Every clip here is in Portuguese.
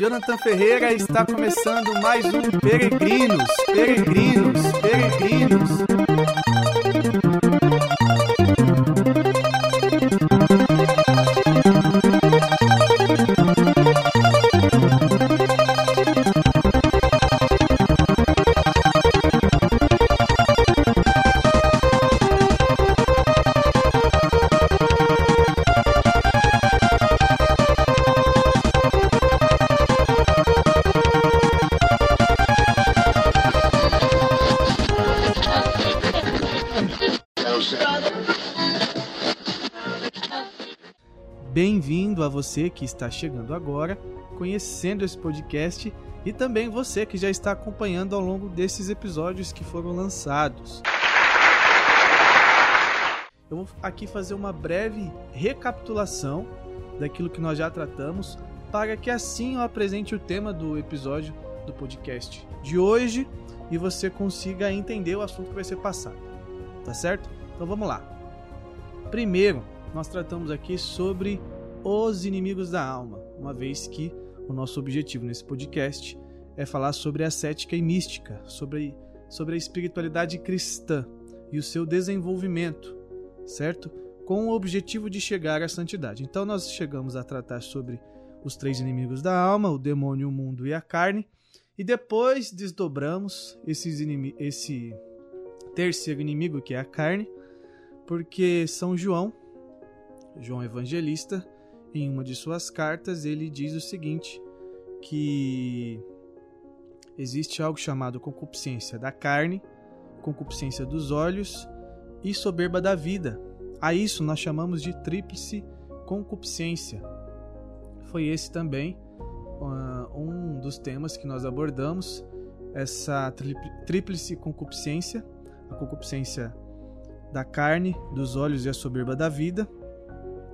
Jonathan Ferreira está começando mais um Peregrinos, Peregrinos, Peregrinos. Você que está chegando agora, conhecendo esse podcast e também você que já está acompanhando ao longo desses episódios que foram lançados. Eu vou aqui fazer uma breve recapitulação daquilo que nós já tratamos, para que assim eu apresente o tema do episódio do podcast de hoje e você consiga entender o assunto que vai ser passado. Tá certo? Então vamos lá. Primeiro, nós tratamos aqui sobre os inimigos da alma, uma vez que o nosso objetivo nesse podcast é falar sobre a cética e mística, sobre, sobre a espiritualidade cristã e o seu desenvolvimento, certo? Com o objetivo de chegar à santidade. Então, nós chegamos a tratar sobre os três inimigos da alma, o demônio, o mundo e a carne, e depois desdobramos esses esse terceiro inimigo, que é a carne, porque São João João Evangelista, em uma de suas cartas, ele diz o seguinte: que existe algo chamado concupiscência da carne, concupiscência dos olhos e soberba da vida. A isso nós chamamos de tríplice concupiscência. Foi esse também uh, um dos temas que nós abordamos, essa tríplice concupiscência, a concupiscência da carne, dos olhos e a soberba da vida.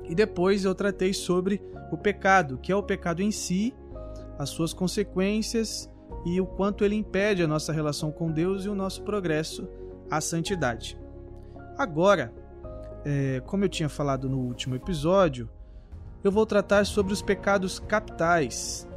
E depois eu tratei sobre o pecado, que é o pecado em si, as suas consequências e o quanto ele impede a nossa relação com Deus e o nosso progresso à santidade. Agora, é, como eu tinha falado no último episódio, eu vou tratar sobre os pecados capitais,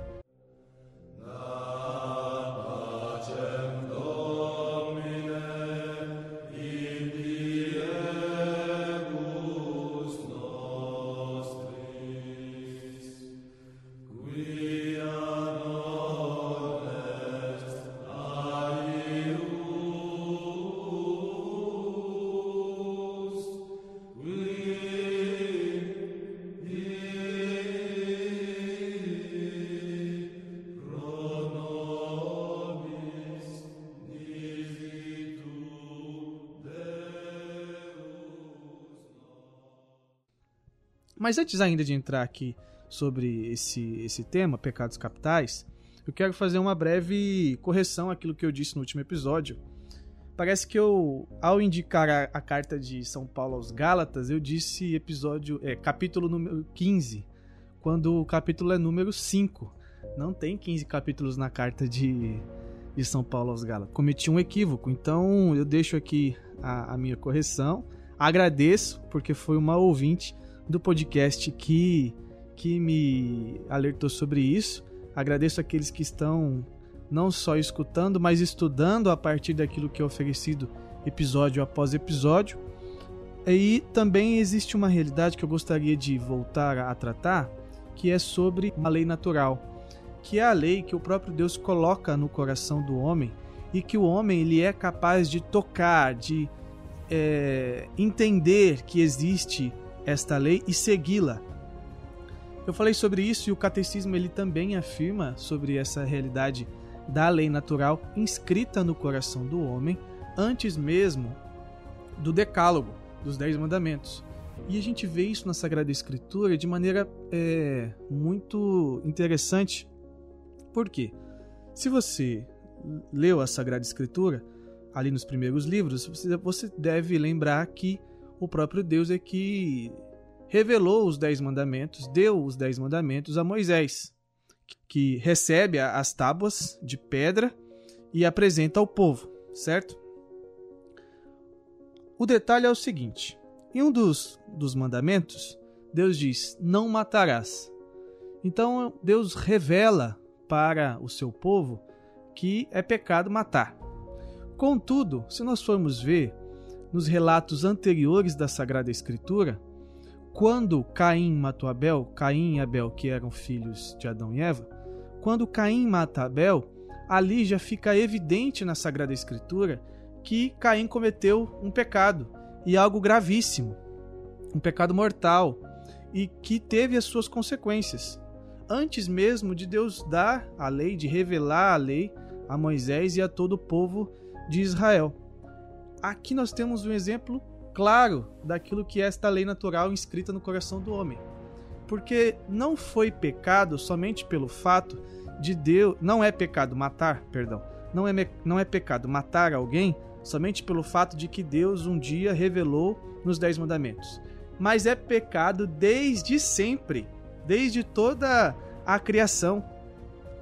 Mas antes ainda de entrar aqui sobre esse, esse tema, pecados capitais, eu quero fazer uma breve correção àquilo que eu disse no último episódio. Parece que eu, ao indicar a, a carta de São Paulo aos Gálatas, eu disse episódio, é, capítulo número 15, quando o capítulo é número 5. Não tem 15 capítulos na carta de, de São Paulo aos Gálatas. Cometi um equívoco, então eu deixo aqui a, a minha correção. Agradeço, porque foi uma ouvinte do podcast que, que me alertou sobre isso. Agradeço aqueles que estão não só escutando, mas estudando a partir daquilo que é oferecido episódio após episódio. E também existe uma realidade que eu gostaria de voltar a tratar, que é sobre a lei natural, que é a lei que o próprio Deus coloca no coração do homem e que o homem ele é capaz de tocar, de é, entender que existe esta lei e segui-la. Eu falei sobre isso e o catecismo ele também afirma sobre essa realidade da lei natural inscrita no coração do homem antes mesmo do decálogo, dos dez mandamentos. E a gente vê isso na Sagrada Escritura de maneira é, muito interessante. Por quê? Se você leu a Sagrada Escritura, ali nos primeiros livros, você deve lembrar que o próprio Deus é que revelou os Dez Mandamentos, deu os Dez Mandamentos a Moisés, que recebe as tábuas de pedra e apresenta ao povo, certo? O detalhe é o seguinte: em um dos, dos mandamentos, Deus diz: Não matarás. Então Deus revela para o seu povo que é pecado matar. Contudo, se nós formos ver nos relatos anteriores da Sagrada Escritura, quando Caim matou Abel, Caim e Abel, que eram filhos de Adão e Eva, quando Caim mata Abel, ali já fica evidente na Sagrada Escritura que Caim cometeu um pecado e algo gravíssimo, um pecado mortal e que teve as suas consequências. Antes mesmo de Deus dar a lei, de revelar a lei a Moisés e a todo o povo de Israel. Aqui nós temos um exemplo claro daquilo que é esta lei natural inscrita no coração do homem. Porque não foi pecado somente pelo fato de Deus, não é pecado matar, perdão, não é, não é pecado matar alguém somente pelo fato de que Deus um dia revelou nos Dez Mandamentos. Mas é pecado desde sempre, desde toda a criação.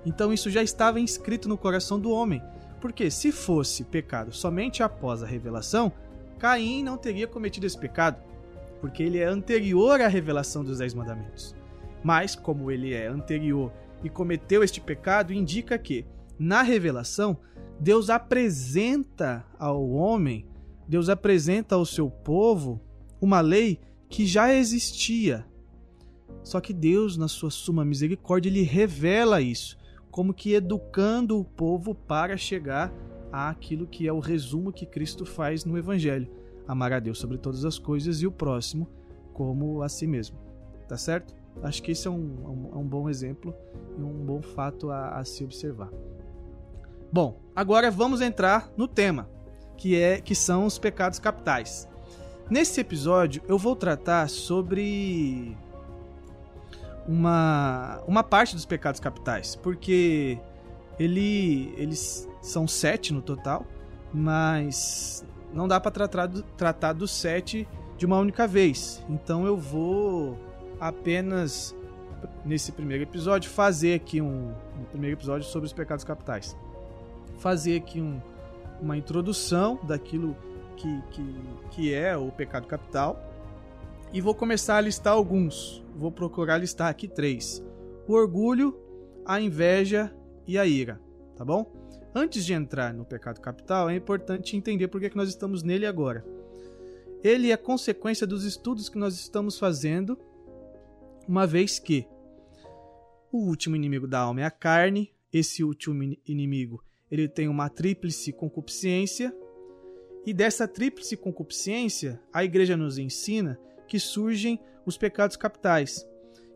Então isso já estava inscrito no coração do homem. Porque se fosse pecado somente após a revelação, Caim não teria cometido esse pecado, porque ele é anterior à revelação dos Dez Mandamentos. Mas, como ele é anterior e cometeu este pecado, indica que, na revelação, Deus apresenta ao homem, Deus apresenta ao seu povo uma lei que já existia. Só que Deus, na sua suma misericórdia, lhe revela isso, como que educando o povo para chegar àquilo que é o resumo que Cristo faz no Evangelho: amar a Deus sobre todas as coisas e o próximo como a si mesmo. Tá certo? Acho que esse é um, um, é um bom exemplo e um bom fato a, a se observar. Bom, agora vamos entrar no tema, que é que são os pecados capitais. Nesse episódio eu vou tratar sobre uma uma parte dos pecados capitais, porque ele eles são sete no total, mas não dá para tratar, tratar dos sete de uma única vez. Então eu vou apenas nesse primeiro episódio fazer aqui um, primeiro episódio sobre os pecados capitais fazer aqui um, uma introdução daquilo que, que, que é o pecado capital e vou começar a listar alguns. Vou procurar listar aqui três: o orgulho, a inveja e a ira, tá bom? Antes de entrar no pecado capital, é importante entender por que nós estamos nele agora. Ele é consequência dos estudos que nós estamos fazendo, uma vez que o último inimigo da alma é a carne, esse último inimigo ele tem uma tríplice concupiscência, e dessa tríplice concupiscência, a igreja nos ensina que surgem os pecados capitais,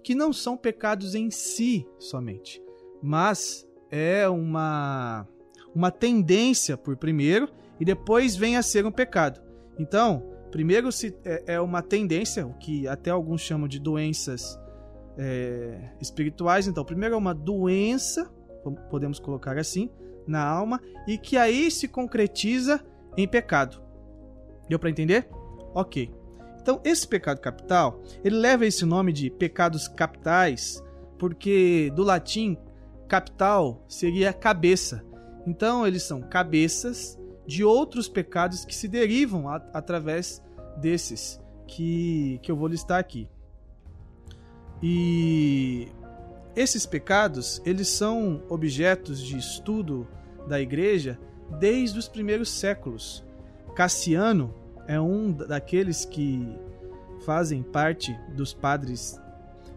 que não são pecados em si somente, mas é uma uma tendência por primeiro e depois vem a ser um pecado. Então, primeiro se é, é uma tendência, o que até alguns chamam de doenças é, espirituais. Então, primeiro é uma doença, podemos colocar assim, na alma e que aí se concretiza em pecado. Deu para entender? Ok. Então, esse pecado capital, ele leva esse nome de pecados capitais, porque do latim capital seria cabeça. Então, eles são cabeças de outros pecados que se derivam a, através desses que, que eu vou listar aqui. E esses pecados, eles são objetos de estudo da igreja desde os primeiros séculos. Cassiano é um daqueles que fazem parte dos padres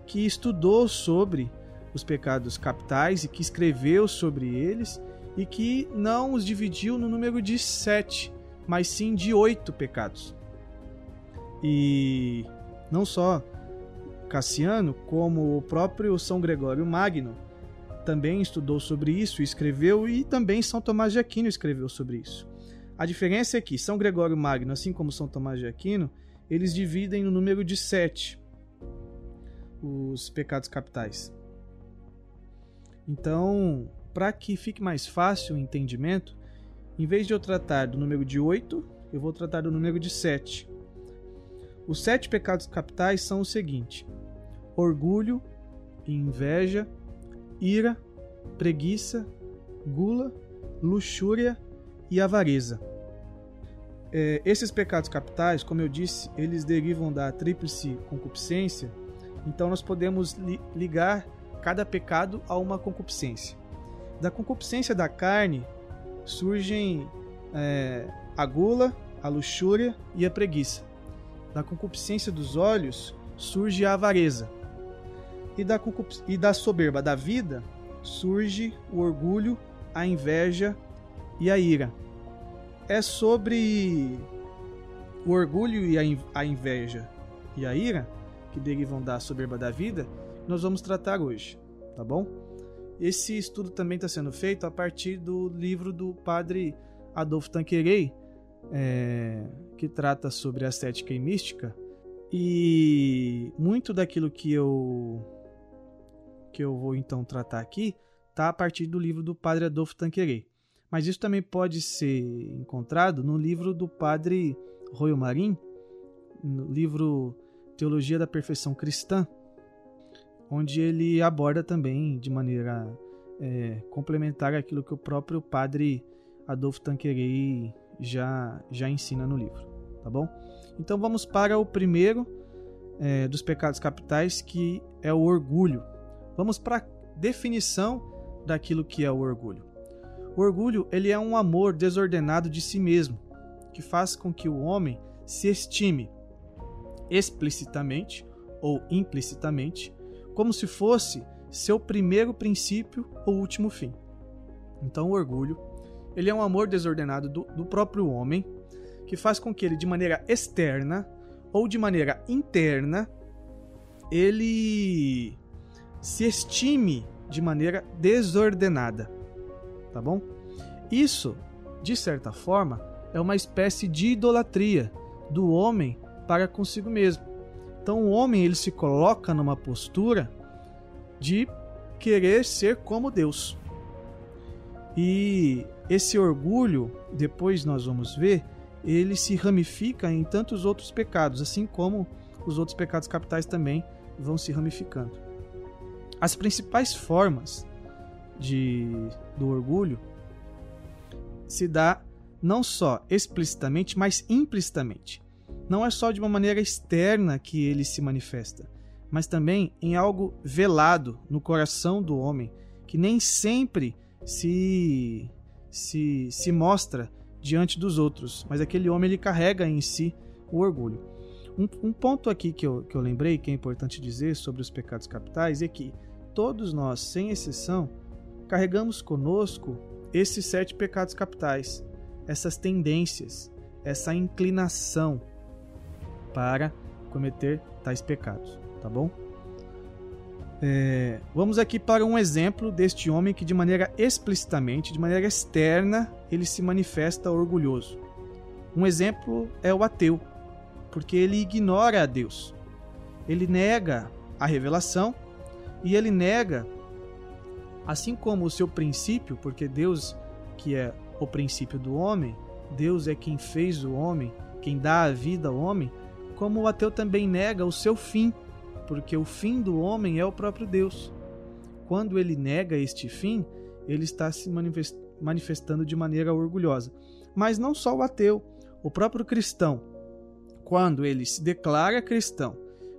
que estudou sobre os pecados capitais e que escreveu sobre eles e que não os dividiu no número de sete, mas sim de oito pecados. E não só Cassiano, como o próprio São Gregório Magno também estudou sobre isso escreveu, e também São Tomás de Aquino escreveu sobre isso. A diferença é que São Gregório Magno, assim como São Tomás de Aquino, eles dividem no número de sete os pecados capitais. Então, para que fique mais fácil o entendimento, em vez de eu tratar do número de 8, eu vou tratar do número de 7. Os sete pecados capitais são o seguinte: orgulho, inveja, ira, preguiça, gula, luxúria e avareza. É, esses pecados capitais, como eu disse, eles derivam da tríplice concupiscência, então nós podemos li ligar cada pecado a uma concupiscência. Da concupiscência da carne surgem é, a gula, a luxúria e a preguiça. Da concupiscência dos olhos surge a avareza. E da, e da soberba da vida surge o orgulho, a inveja e a ira é sobre o orgulho e a inveja e a ira, que derivam da soberba da vida, nós vamos tratar hoje, tá bom? Esse estudo também está sendo feito a partir do livro do padre Adolfo Tanquerei, é, que trata sobre ascética e mística, e muito daquilo que eu que eu vou então tratar aqui está a partir do livro do padre Adolfo Tanquerei. Mas isso também pode ser encontrado no livro do padre Royo Marim, no livro Teologia da Perfeição Cristã, onde ele aborda também de maneira é, complementar aquilo que o próprio padre Adolfo Tanquerei já, já ensina no livro, tá bom? Então vamos para o primeiro é, dos pecados capitais, que é o orgulho. Vamos para a definição daquilo que é o orgulho. O orgulho ele é um amor desordenado de si mesmo, que faz com que o homem se estime explicitamente ou implicitamente como se fosse seu primeiro princípio ou último fim. Então, o orgulho ele é um amor desordenado do, do próprio homem que faz com que ele, de maneira externa ou de maneira interna, ele se estime de maneira desordenada tá bom? Isso, de certa forma, é uma espécie de idolatria do homem para consigo mesmo. Então o homem ele se coloca numa postura de querer ser como Deus. E esse orgulho, depois nós vamos ver, ele se ramifica em tantos outros pecados, assim como os outros pecados capitais também vão se ramificando. As principais formas de, do orgulho se dá não só explicitamente, mas implicitamente. Não é só de uma maneira externa que ele se manifesta, mas também em algo velado no coração do homem, que nem sempre se, se, se mostra diante dos outros, mas aquele homem ele carrega em si o orgulho. Um, um ponto aqui que eu, que eu lembrei que é importante dizer sobre os pecados capitais é que todos nós, sem exceção, carregamos conosco esses sete pecados capitais, essas tendências, essa inclinação para cometer tais pecados, tá bom? É, vamos aqui para um exemplo deste homem que, de maneira explicitamente, de maneira externa, ele se manifesta orgulhoso. Um exemplo é o ateu, porque ele ignora a Deus. Ele nega a revelação e ele nega Assim como o seu princípio, porque Deus, que é o princípio do homem, Deus é quem fez o homem, quem dá a vida ao homem, como o ateu também nega o seu fim, porque o fim do homem é o próprio Deus. Quando ele nega este fim, ele está se manifestando de maneira orgulhosa. Mas não só o ateu, o próprio cristão, quando ele se declara cristão,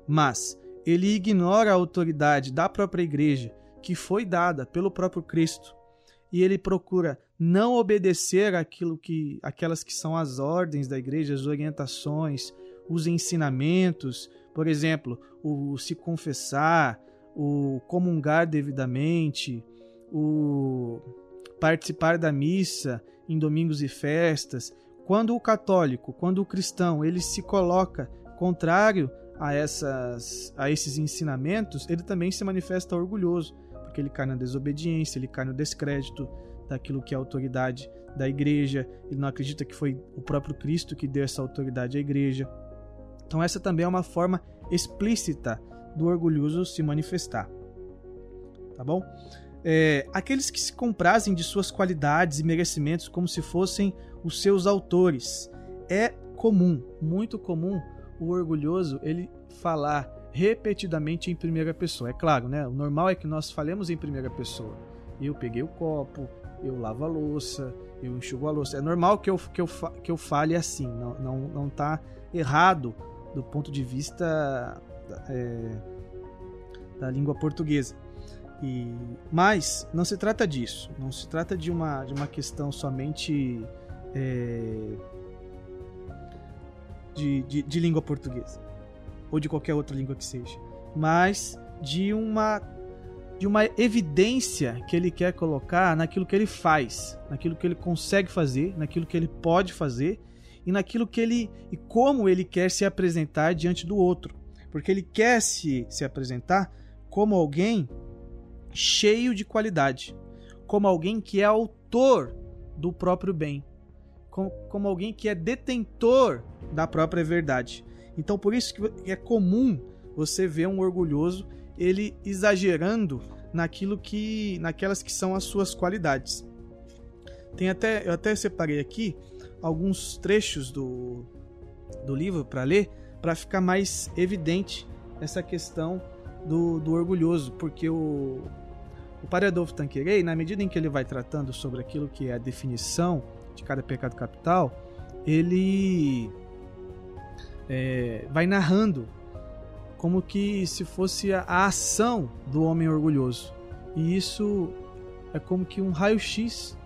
mas ele ignora a autoridade da própria igreja que foi dada pelo próprio Cristo. E ele procura não obedecer aquilo que aquelas que são as ordens da igreja, as orientações, os ensinamentos, por exemplo, o se confessar, o comungar devidamente, o participar da missa em domingos e festas. Quando o católico, quando o cristão, ele se coloca contrário a essas a esses ensinamentos, ele também se manifesta orgulhoso porque ele cai na desobediência, ele cai no descrédito daquilo que é a autoridade da igreja, ele não acredita que foi o próprio Cristo que deu essa autoridade à igreja. Então, essa também é uma forma explícita do orgulhoso se manifestar. Tá bom? é, aqueles que se comprazem de suas qualidades e merecimentos como se fossem os seus autores. É comum, muito comum, o orgulhoso ele falar repetidamente em primeira pessoa. É claro, né? O normal é que nós falemos em primeira pessoa. Eu peguei o copo, eu lavo a louça, eu enxugo a louça. É normal que eu, que eu, que eu fale assim, não, não, não tá errado do ponto de vista é, da língua portuguesa. E, mas não se trata disso, não se trata de uma, de uma questão somente é, de, de, de língua portuguesa ou de qualquer outra língua que seja, mas de uma de uma evidência que ele quer colocar naquilo que ele faz, naquilo que ele consegue fazer, naquilo que ele pode fazer e naquilo que ele e como ele quer se apresentar diante do outro, porque ele quer se, se apresentar como alguém cheio de qualidade, como alguém que é autor do próprio bem, como, como alguém que é detentor da própria verdade. Então por isso que é comum você ver um orgulhoso ele exagerando naquilo que naquelas que são as suas qualidades. Tem até eu até separei aqui alguns trechos do, do livro para ler para ficar mais evidente essa questão do, do orgulhoso, porque o o Padre Adolfo Tanquerei, na medida em que ele vai tratando sobre aquilo que é a definição de cada pecado capital, ele é, vai narrando como que se fosse a, a ação do homem orgulhoso. E isso é como que um raio-x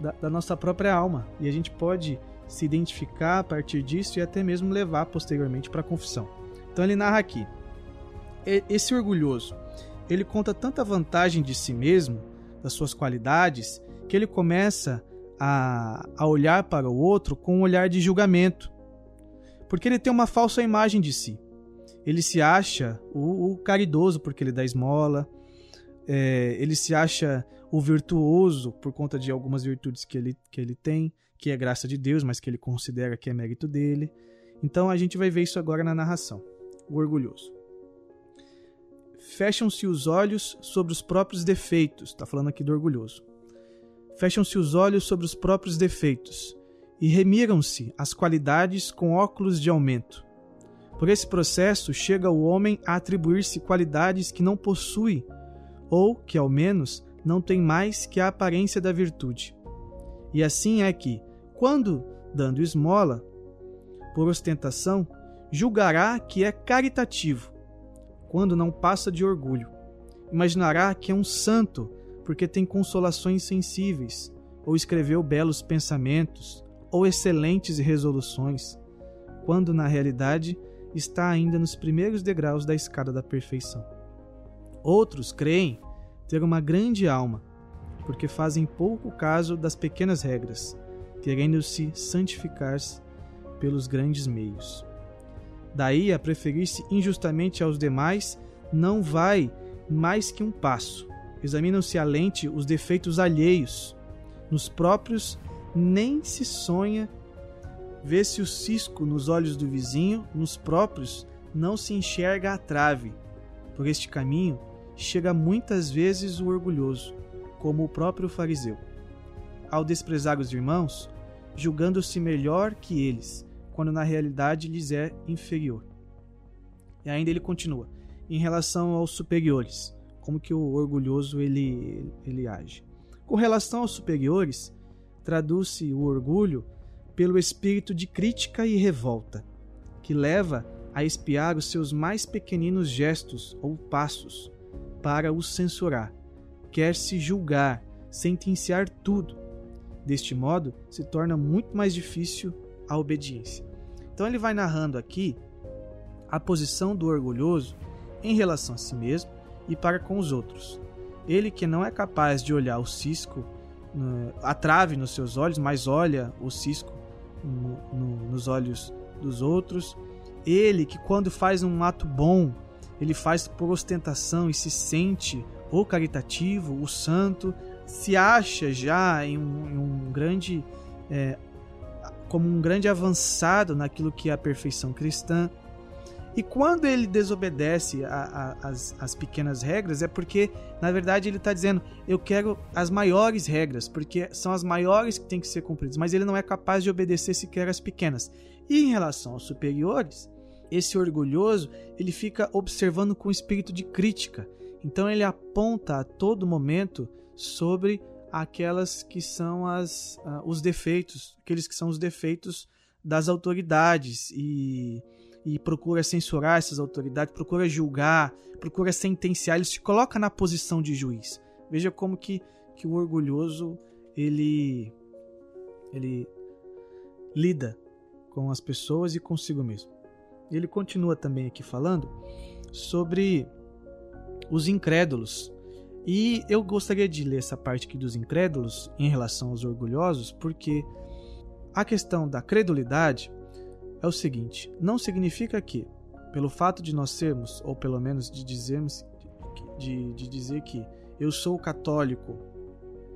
da, da, nossa própria alma. E a gente pode se identificar a partir disso e até mesmo levar posteriormente para a confissão. Então ele narra aqui: esse orgulhoso, ele conta tanta vantagem de si mesmo, das suas qualidades, que ele começa a, a olhar para o outro com um olhar de julgamento porque ele tem uma falsa imagem de si. Ele se acha o, o caridoso porque ele dá esmola, é, ele se acha o virtuoso por conta de algumas virtudes que ele, que ele tem, que é graça de Deus, mas que ele considera que é mérito dele. Então a gente vai ver isso agora na narração. O orgulhoso. Fecham-se os olhos sobre os próprios defeitos. Está falando aqui do orgulhoso. Fecham-se os olhos sobre os próprios defeitos e remiram-se as qualidades com óculos de aumento. Por esse processo, chega o homem a atribuir-se qualidades que não possui, ou que, ao menos, não tem mais que a aparência da virtude. E assim é que, quando, dando esmola, por ostentação, julgará que é caritativo, quando não passa de orgulho. Imaginará que é um santo, porque tem consolações sensíveis, ou escreveu belos pensamentos, ou excelentes resoluções, quando na realidade está ainda nos primeiros degraus da escada da perfeição. Outros creem ter uma grande alma, porque fazem pouco caso das pequenas regras, querendo se santificar pelos grandes meios. Daí a preferir-se injustamente aos demais não vai mais que um passo. Examinam-se a lente os defeitos alheios, nos próprios nem se sonha vê-se o cisco nos olhos do vizinho, nos próprios não se enxerga a trave. Por este caminho chega muitas vezes o orgulhoso, como o próprio fariseu. Ao desprezar os irmãos, julgando-se melhor que eles, quando na realidade lhes é inferior. E ainda ele continua, em relação aos superiores, como que o orgulhoso ele, ele age. Com relação aos superiores, traduz-se o orgulho pelo espírito de crítica e revolta, que leva a espiar os seus mais pequeninos gestos ou passos para os censurar, quer se julgar, sentenciar tudo. Deste modo, se torna muito mais difícil a obediência. Então ele vai narrando aqui a posição do orgulhoso em relação a si mesmo e para com os outros. Ele que não é capaz de olhar o cisco a trave nos seus olhos, mas olha o cisco no, no, nos olhos dos outros. Ele que quando faz um ato bom, ele faz por ostentação e se sente o caritativo, o santo, se acha já em um, em um grande é, como um grande avançado naquilo que é a perfeição cristã. E quando ele desobedece as pequenas regras, é porque, na verdade, ele está dizendo: eu quero as maiores regras, porque são as maiores que têm que ser cumpridas, mas ele não é capaz de obedecer sequer as pequenas. E em relação aos superiores, esse orgulhoso ele fica observando com espírito de crítica. Então ele aponta a todo momento sobre aquelas que são as, uh, os defeitos, aqueles que são os defeitos das autoridades e, e procura censurar essas autoridades, procura julgar, procura sentenciar, ele se coloca na posição de juiz. Veja como que, que o orgulhoso ele ele lida com as pessoas e consigo mesmo. Ele continua também aqui falando sobre os incrédulos. E eu gostaria de ler essa parte aqui dos incrédulos em relação aos orgulhosos, porque a questão da credulidade é o seguinte: não significa que, pelo fato de nós sermos, ou pelo menos de dizermos, de, de dizer que eu sou católico,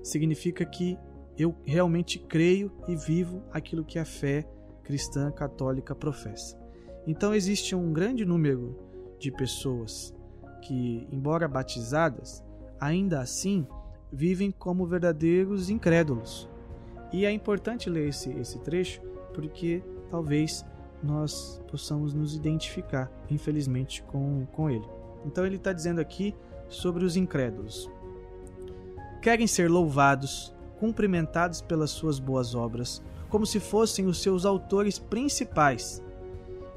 significa que eu realmente creio e vivo aquilo que a fé cristã católica professa. Então existe um grande número de pessoas que, embora batizadas, ainda assim vivem como verdadeiros incrédulos. E é importante ler esse, esse trecho porque talvez nós possamos nos identificar, infelizmente, com, com ele. Então ele está dizendo aqui sobre os incrédulos. Querem ser louvados, cumprimentados pelas suas boas obras, como se fossem os seus autores principais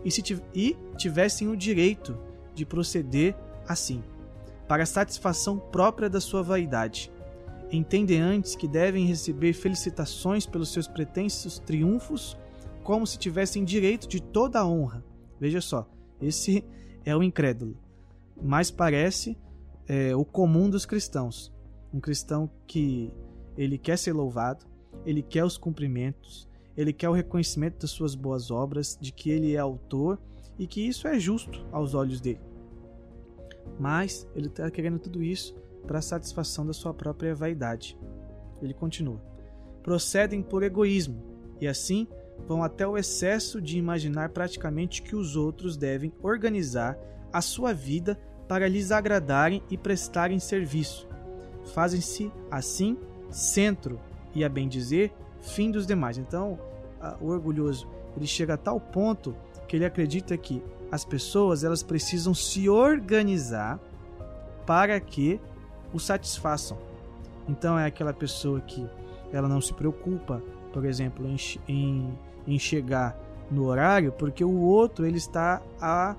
e, se e tivessem o direito de proceder assim, para a satisfação própria da sua vaidade. Entendem antes que devem receber felicitações pelos seus pretensos triunfos, como se tivessem direito de toda a honra. Veja só, esse é o incrédulo. Mas parece é, o comum dos cristãos. Um cristão que ele quer ser louvado, ele quer os cumprimentos, ele quer o reconhecimento das suas boas obras, de que ele é autor e que isso é justo aos olhos dele. Mas ele está querendo tudo isso para a satisfação da sua própria vaidade. Ele continua: procedem por egoísmo e assim vão até o excesso de imaginar praticamente que os outros devem organizar a sua vida para lhes agradarem e prestarem serviço. Fazem-se assim centro e, a bem dizer, fim dos demais. Então, o orgulhoso ele chega a tal ponto que ele acredita que as pessoas elas precisam se organizar para que o satisfaçam. Então é aquela pessoa que ela não se preocupa, por exemplo, em, em, em chegar no horário, porque o outro ele está a,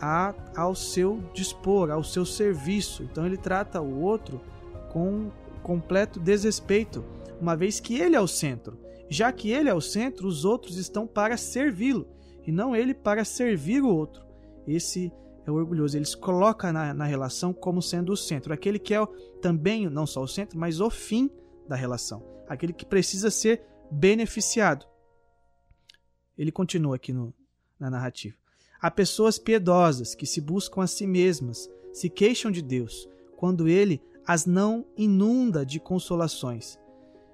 a, ao seu dispor, ao seu serviço. Então ele trata o outro com completo desrespeito uma vez que ele é o centro. Já que ele é o centro, os outros estão para servi-lo e não ele para servir o outro. Esse é o orgulhoso. Ele se coloca na, na relação como sendo o centro. Aquele que é também não só o centro, mas o fim da relação. Aquele que precisa ser beneficiado. Ele continua aqui no, na narrativa. Há pessoas piedosas que se buscam a si mesmas, se queixam de Deus, quando ele as não inunda de consolações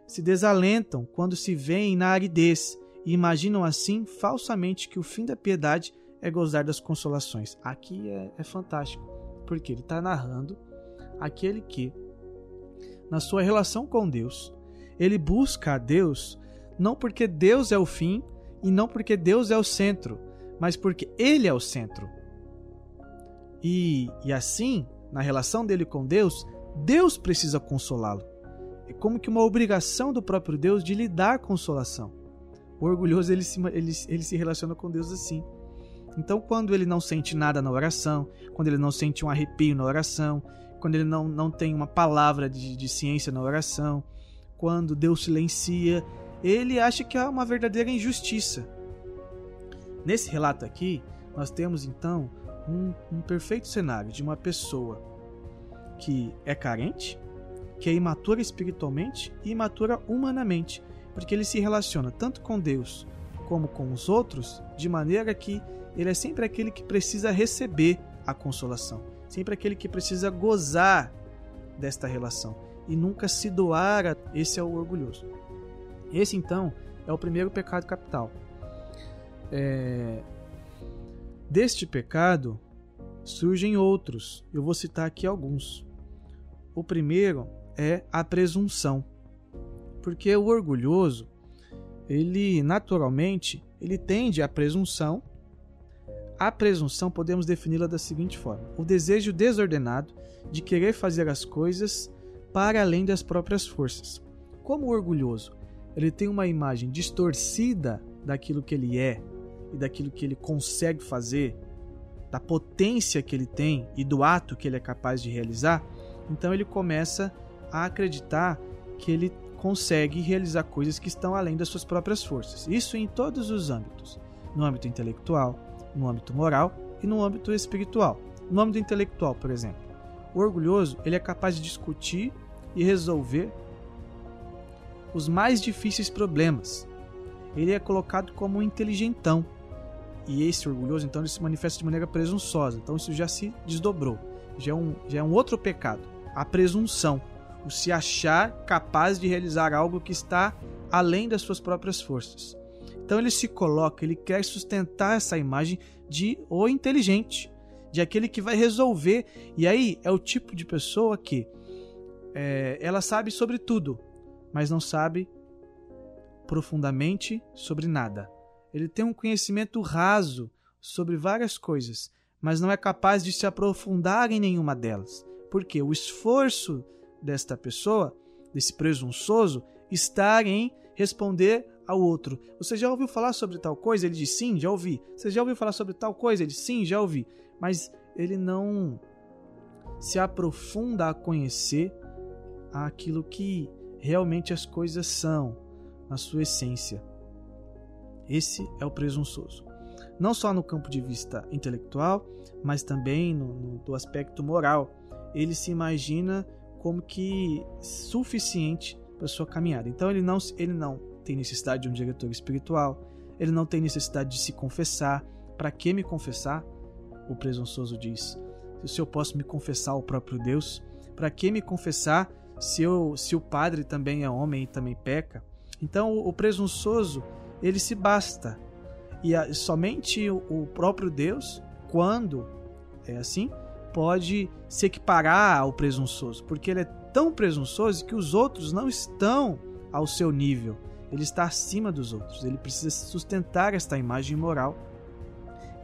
se desalentam quando se veem na aridez e imaginam assim falsamente que o fim da piedade é gozar das consolações. Aqui é, é fantástico, porque ele está narrando aquele que, na sua relação com Deus, ele busca a Deus não porque Deus é o fim e não porque Deus é o centro, mas porque Ele é o centro. E, e assim, na relação dele com Deus, Deus precisa consolá-lo. É como que uma obrigação do próprio Deus de lhe dar consolação. O orgulhoso ele se, ele, ele se relaciona com Deus assim. Então, quando ele não sente nada na oração, quando ele não sente um arrepio na oração, quando ele não, não tem uma palavra de, de ciência na oração, quando Deus silencia, ele acha que há uma verdadeira injustiça. Nesse relato aqui, nós temos então um, um perfeito cenário de uma pessoa que é carente, que é imatura espiritualmente e imatura humanamente, porque ele se relaciona tanto com Deus como com os outros, de maneira que ele é sempre aquele que precisa receber a consolação, sempre aquele que precisa gozar desta relação e nunca se doar. A... Esse é o orgulhoso. Esse então é o primeiro pecado capital. É... Deste pecado surgem outros. Eu vou citar aqui alguns. O primeiro é a presunção. Porque o orgulhoso, ele naturalmente, ele tende à presunção. A presunção podemos defini-la da seguinte forma: o desejo desordenado de querer fazer as coisas para além das próprias forças. Como o orgulhoso, ele tem uma imagem distorcida daquilo que ele é e daquilo que ele consegue fazer, da potência que ele tem e do ato que ele é capaz de realizar, então ele começa a acreditar que ele consegue realizar coisas que estão além das suas próprias forças. Isso em todos os âmbitos: no âmbito intelectual, no âmbito moral e no âmbito espiritual. No âmbito intelectual, por exemplo, o orgulhoso ele é capaz de discutir e resolver os mais difíceis problemas. Ele é colocado como um inteligentão. E esse orgulhoso, então, ele se manifesta de maneira presunçosa. Então, isso já se desdobrou. Já é um, já é um outro pecado. A presunção. O se achar capaz de realizar algo que está além das suas próprias forças. Então, ele se coloca, ele quer sustentar essa imagem de o inteligente, de aquele que vai resolver. E aí é o tipo de pessoa que é, ela sabe sobre tudo, mas não sabe profundamente sobre nada. Ele tem um conhecimento raso sobre várias coisas, mas não é capaz de se aprofundar em nenhuma delas. Porque o esforço desta pessoa, desse presunçoso, está em responder ao outro. Você já ouviu falar sobre tal coisa? Ele diz sim, já ouvi. Você já ouviu falar sobre tal coisa? Ele diz sim, já ouvi. Mas ele não se aprofunda a conhecer aquilo que realmente as coisas são, na sua essência. Esse é o presunçoso. Não só no campo de vista intelectual, mas também no, no do aspecto moral. Ele se imagina como que suficiente para sua caminhada. Então ele não, ele não tem necessidade de um diretor espiritual, ele não tem necessidade de se confessar. Para que me confessar? O presunçoso diz. Se eu posso me confessar ao próprio Deus, para que me confessar se, eu, se o padre também é homem e também peca. Então o, presunçoso ele se basta e a, somente o, o próprio Deus, quando é assim, pode se equiparar ao presunçoso, porque ele é tão presunçoso que os outros não estão ao seu nível. Ele está acima dos outros. Ele precisa sustentar esta imagem moral.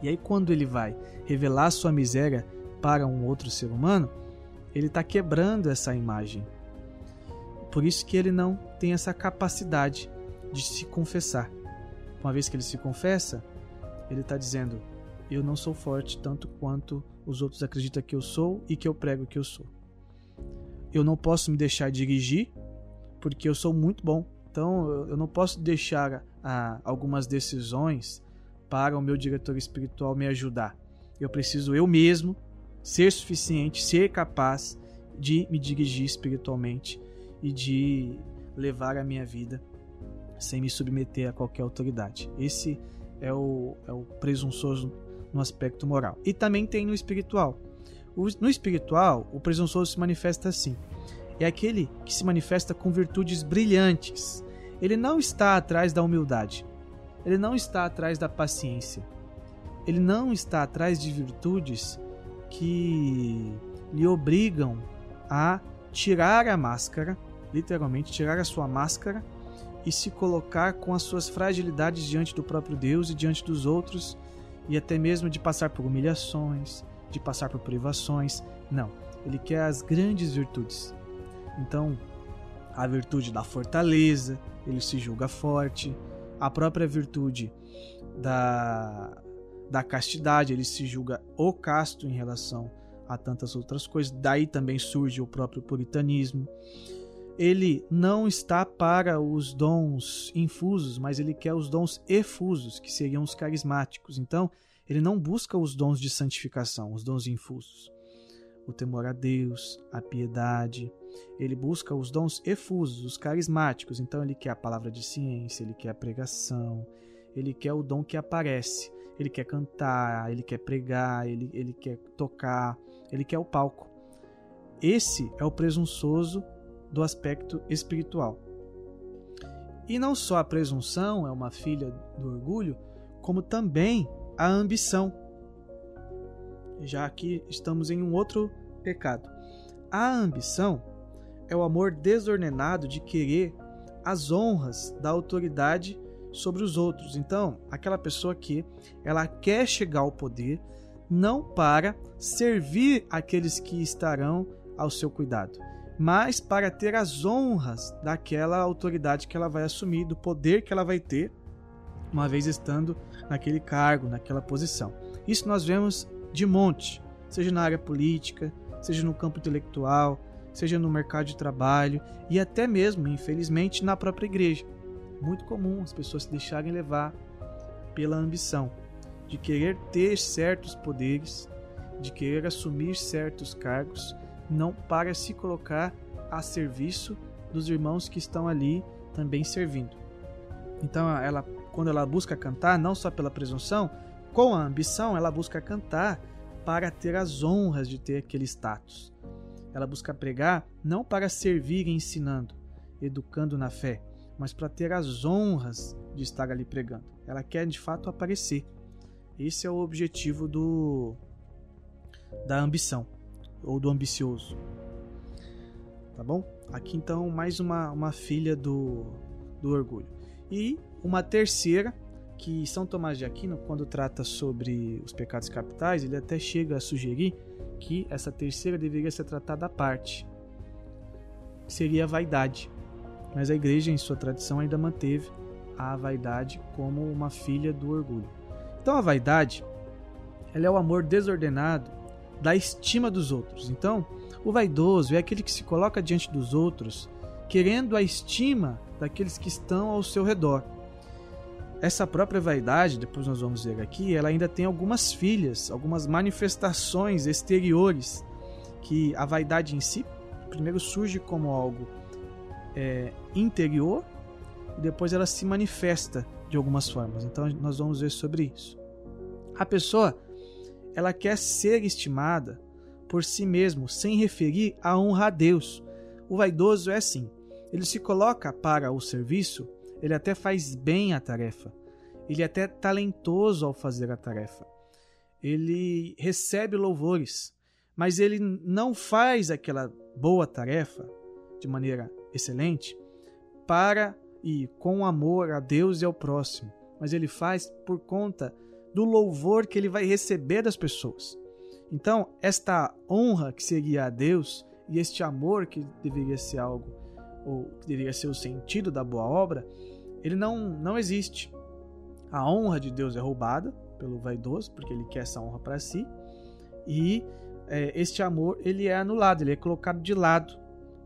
E aí, quando ele vai revelar sua miséria para um outro ser humano, ele está quebrando essa imagem. Por isso que ele não tem essa capacidade de se confessar. Uma vez que ele se confessa, ele está dizendo: Eu não sou forte tanto quanto os outros acreditam que eu sou e que eu prego que eu sou. Eu não posso me deixar dirigir porque eu sou muito bom. Então eu não posso deixar ah, algumas decisões para o meu diretor espiritual me ajudar. Eu preciso eu mesmo ser suficiente, ser capaz de me dirigir espiritualmente e de levar a minha vida sem me submeter a qualquer autoridade. Esse é o, é o presunçoso no aspecto moral. E também tem no espiritual. O, no espiritual, o presunçoso se manifesta assim: é aquele que se manifesta com virtudes brilhantes. Ele não está atrás da humildade, ele não está atrás da paciência, ele não está atrás de virtudes que lhe obrigam a tirar a máscara literalmente tirar a sua máscara e se colocar com as suas fragilidades diante do próprio Deus e diante dos outros, e até mesmo de passar por humilhações, de passar por privações. Não, ele quer as grandes virtudes. Então, a virtude da fortaleza, ele se julga forte, a própria virtude da, da castidade, ele se julga o casto em relação a tantas outras coisas. Daí também surge o próprio puritanismo ele não está para os dons infusos, mas ele quer os dons efusos, que seriam os carismáticos. Então, ele não busca os dons de santificação, os dons infusos. O temor a Deus, a piedade. Ele busca os dons efusos, os carismáticos. Então, ele quer a palavra de ciência, ele quer a pregação, ele quer o dom que aparece. Ele quer cantar, ele quer pregar, ele, ele quer tocar, ele quer o palco. Esse é o presunçoso do aspecto espiritual. E não só a presunção é uma filha do orgulho, como também a ambição. Já aqui estamos em um outro pecado. A ambição é o amor desordenado de querer as honras da autoridade sobre os outros. Então, aquela pessoa que ela quer chegar ao poder não para servir aqueles que estarão ao seu cuidado, mas para ter as honras daquela autoridade que ela vai assumir, do poder que ela vai ter uma vez estando naquele cargo, naquela posição. Isso nós vemos de monte, seja na área política, seja no campo intelectual, seja no mercado de trabalho e até mesmo, infelizmente, na própria igreja. Muito comum as pessoas se deixarem levar pela ambição de querer ter certos poderes, de querer assumir certos cargos, não para se colocar a serviço dos irmãos que estão ali também servindo. Então, ela, quando ela busca cantar, não só pela presunção, com a ambição, ela busca cantar para ter as honras de ter aquele status. Ela busca pregar não para servir ensinando, educando na fé, mas para ter as honras de estar ali pregando. Ela quer de fato aparecer. Esse é o objetivo do da ambição ou do ambicioso. Tá bom? Aqui então mais uma, uma filha do, do orgulho. E uma terceira que São Tomás de Aquino, quando trata sobre os pecados capitais, ele até chega a sugerir que essa terceira deveria ser tratada à parte. Seria a vaidade. Mas a igreja, em sua tradição, ainda manteve a vaidade como uma filha do orgulho. Então a vaidade, ela é o amor desordenado da estima dos outros. Então, o vaidoso é aquele que se coloca diante dos outros, querendo a estima daqueles que estão ao seu redor. Essa própria vaidade, depois nós vamos ver aqui, ela ainda tem algumas filhas, algumas manifestações exteriores que a vaidade em si primeiro surge como algo é, interior e depois ela se manifesta de algumas formas. Então nós vamos ver sobre isso. A pessoa ela quer ser estimada por si mesmo, sem referir a honra a Deus. O vaidoso é assim. Ele se coloca para o serviço ele até faz bem a tarefa. Ele é até talentoso ao fazer a tarefa. Ele recebe louvores, mas ele não faz aquela boa tarefa de maneira excelente para e com amor a Deus e ao próximo, mas ele faz por conta do louvor que ele vai receber das pessoas. Então, esta honra que seria a Deus e este amor que deveria ser algo ou que deveria ser o sentido da boa obra, ele não, não existe. A honra de Deus é roubada pelo vaidoso, porque ele quer essa honra para si, e é, este amor ele é anulado, ele é colocado de lado,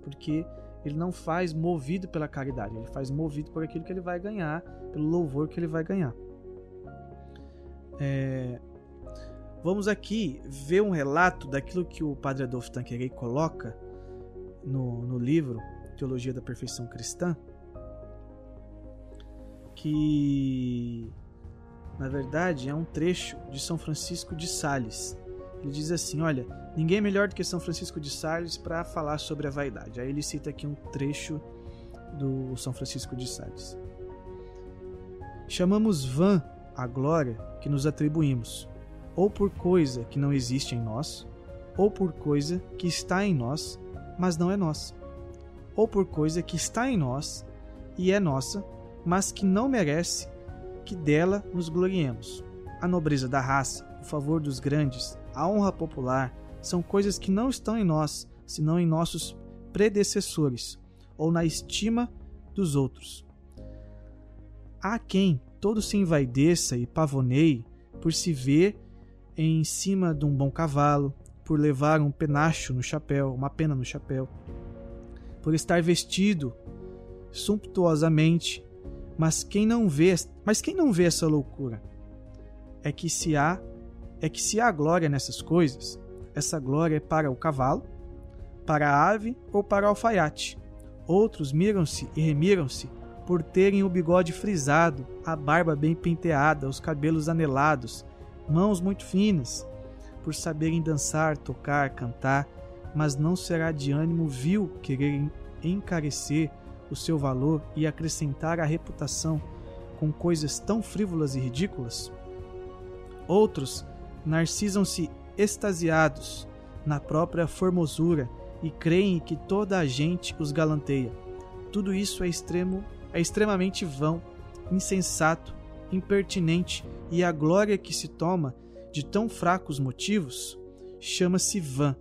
porque ele não faz movido pela caridade, ele faz movido por aquilo que ele vai ganhar, pelo louvor que ele vai ganhar. É, vamos aqui ver um relato daquilo que o Padre Adolfo Tanqueray coloca no, no livro Teologia da Perfeição Cristã, que na verdade é um trecho de São Francisco de Sales. Ele diz assim: Olha, ninguém é melhor do que São Francisco de Sales para falar sobre a vaidade. Aí ele cita aqui um trecho do São Francisco de Sales. Chamamos vã a glória que nos atribuímos, ou por coisa que não existe em nós, ou por coisa que está em nós, mas não é nossa, ou por coisa que está em nós e é nossa, mas que não merece que dela nos gloriemos. A nobreza da raça, o favor dos grandes, a honra popular são coisas que não estão em nós, senão em nossos predecessores ou na estima dos outros. Há quem todo se envaideça e pavoneie por se ver em cima de um bom cavalo, por levar um penacho no chapéu, uma pena no chapéu, por estar vestido sumptuosamente. Mas quem não vê, mas quem não vê essa loucura? É que se há é que se há glória nessas coisas, essa glória é para o cavalo, para a ave ou para o alfaiate. Outros miram-se e remiram-se por terem o bigode frisado, a barba bem penteada, os cabelos anelados, mãos muito finas, por saberem dançar, tocar, cantar, mas não será de ânimo vil querer encarecer o seu valor e acrescentar a reputação com coisas tão frívolas e ridículas? Outros narcisam-se extasiados na própria formosura e creem que toda a gente os galanteia. Tudo isso é extremo, é extremamente vão, insensato, impertinente e a glória que se toma de tão fracos motivos chama-se vã,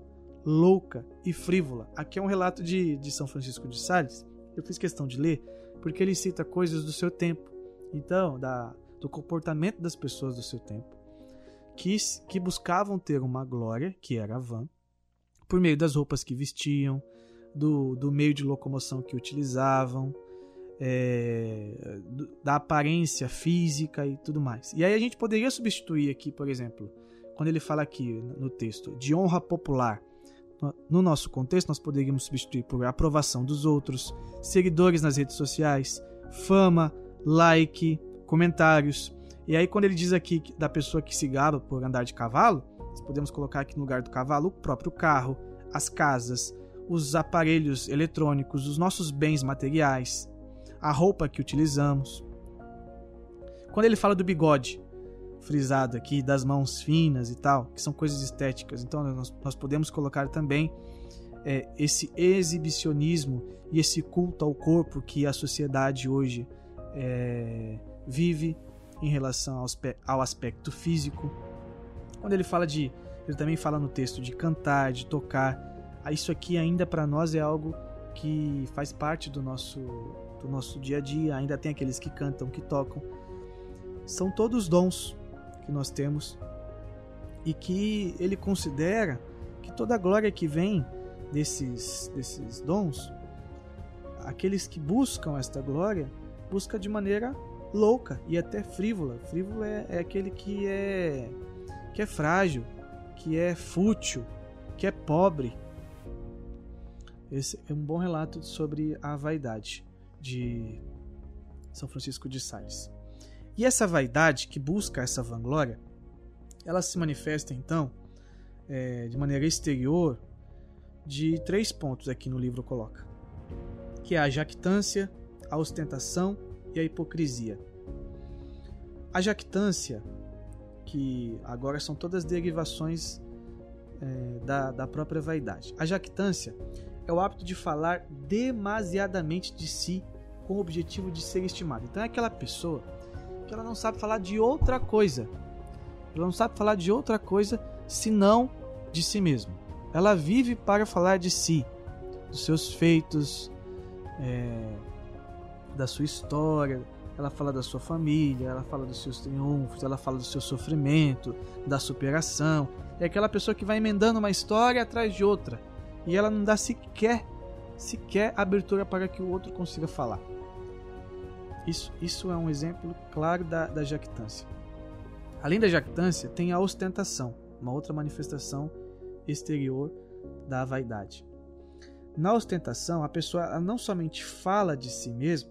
louca e frívola. Aqui é um relato de, de São Francisco de Sales. Eu fiz questão de ler porque ele cita coisas do seu tempo, então, da, do comportamento das pessoas do seu tempo, que, que buscavam ter uma glória, que era vã, por meio das roupas que vestiam, do, do meio de locomoção que utilizavam, é, da aparência física e tudo mais. E aí a gente poderia substituir aqui, por exemplo, quando ele fala aqui no texto de honra popular. No nosso contexto, nós poderíamos substituir por aprovação dos outros, seguidores nas redes sociais, fama, like, comentários. E aí, quando ele diz aqui da pessoa que se gaba por andar de cavalo, podemos colocar aqui no lugar do cavalo o próprio carro, as casas, os aparelhos eletrônicos, os nossos bens materiais, a roupa que utilizamos. Quando ele fala do bigode frisado aqui, das mãos finas e tal, que são coisas estéticas, então nós, nós podemos colocar também é, esse exibicionismo e esse culto ao corpo que a sociedade hoje é, vive em relação ao, aspecto físico. Quando ele fala de. Ele também fala no texto de cantar, de tocar. Isso aqui ainda para nós é algo que faz parte do nosso do nosso dia a dia, ainda tem aqueles que cantam, que tocam. São todos dons que nós temos e que ele considera que toda a glória que vem desses, desses dons, aqueles que buscam esta glória, busca de maneira louca e até frívola. Frívolo é, é aquele que é que é frágil, que é fútil, que é pobre. Esse é um bom relato sobre a vaidade de São Francisco de Sales. E essa vaidade que busca essa vanglória, ela se manifesta então é, de maneira exterior de três pontos aqui no livro coloca, que é a jactância, a ostentação e a hipocrisia. A jactância, que agora são todas derivações é, da, da própria vaidade. A jactância é o hábito de falar demasiadamente de si com o objetivo de ser estimado. Então é aquela pessoa que ela não sabe falar de outra coisa. Ela não sabe falar de outra coisa senão de si mesmo. Ela vive para falar de si, dos seus feitos, é, da sua história. Ela fala da sua família, ela fala dos seus triunfos, ela fala do seu sofrimento, da superação. É aquela pessoa que vai emendando uma história atrás de outra e ela não dá sequer sequer abertura para que o outro consiga falar. Isso, isso é um exemplo claro da, da jactância. Além da jactância, tem a ostentação, uma outra manifestação exterior da vaidade. Na ostentação, a pessoa não somente fala de si mesma,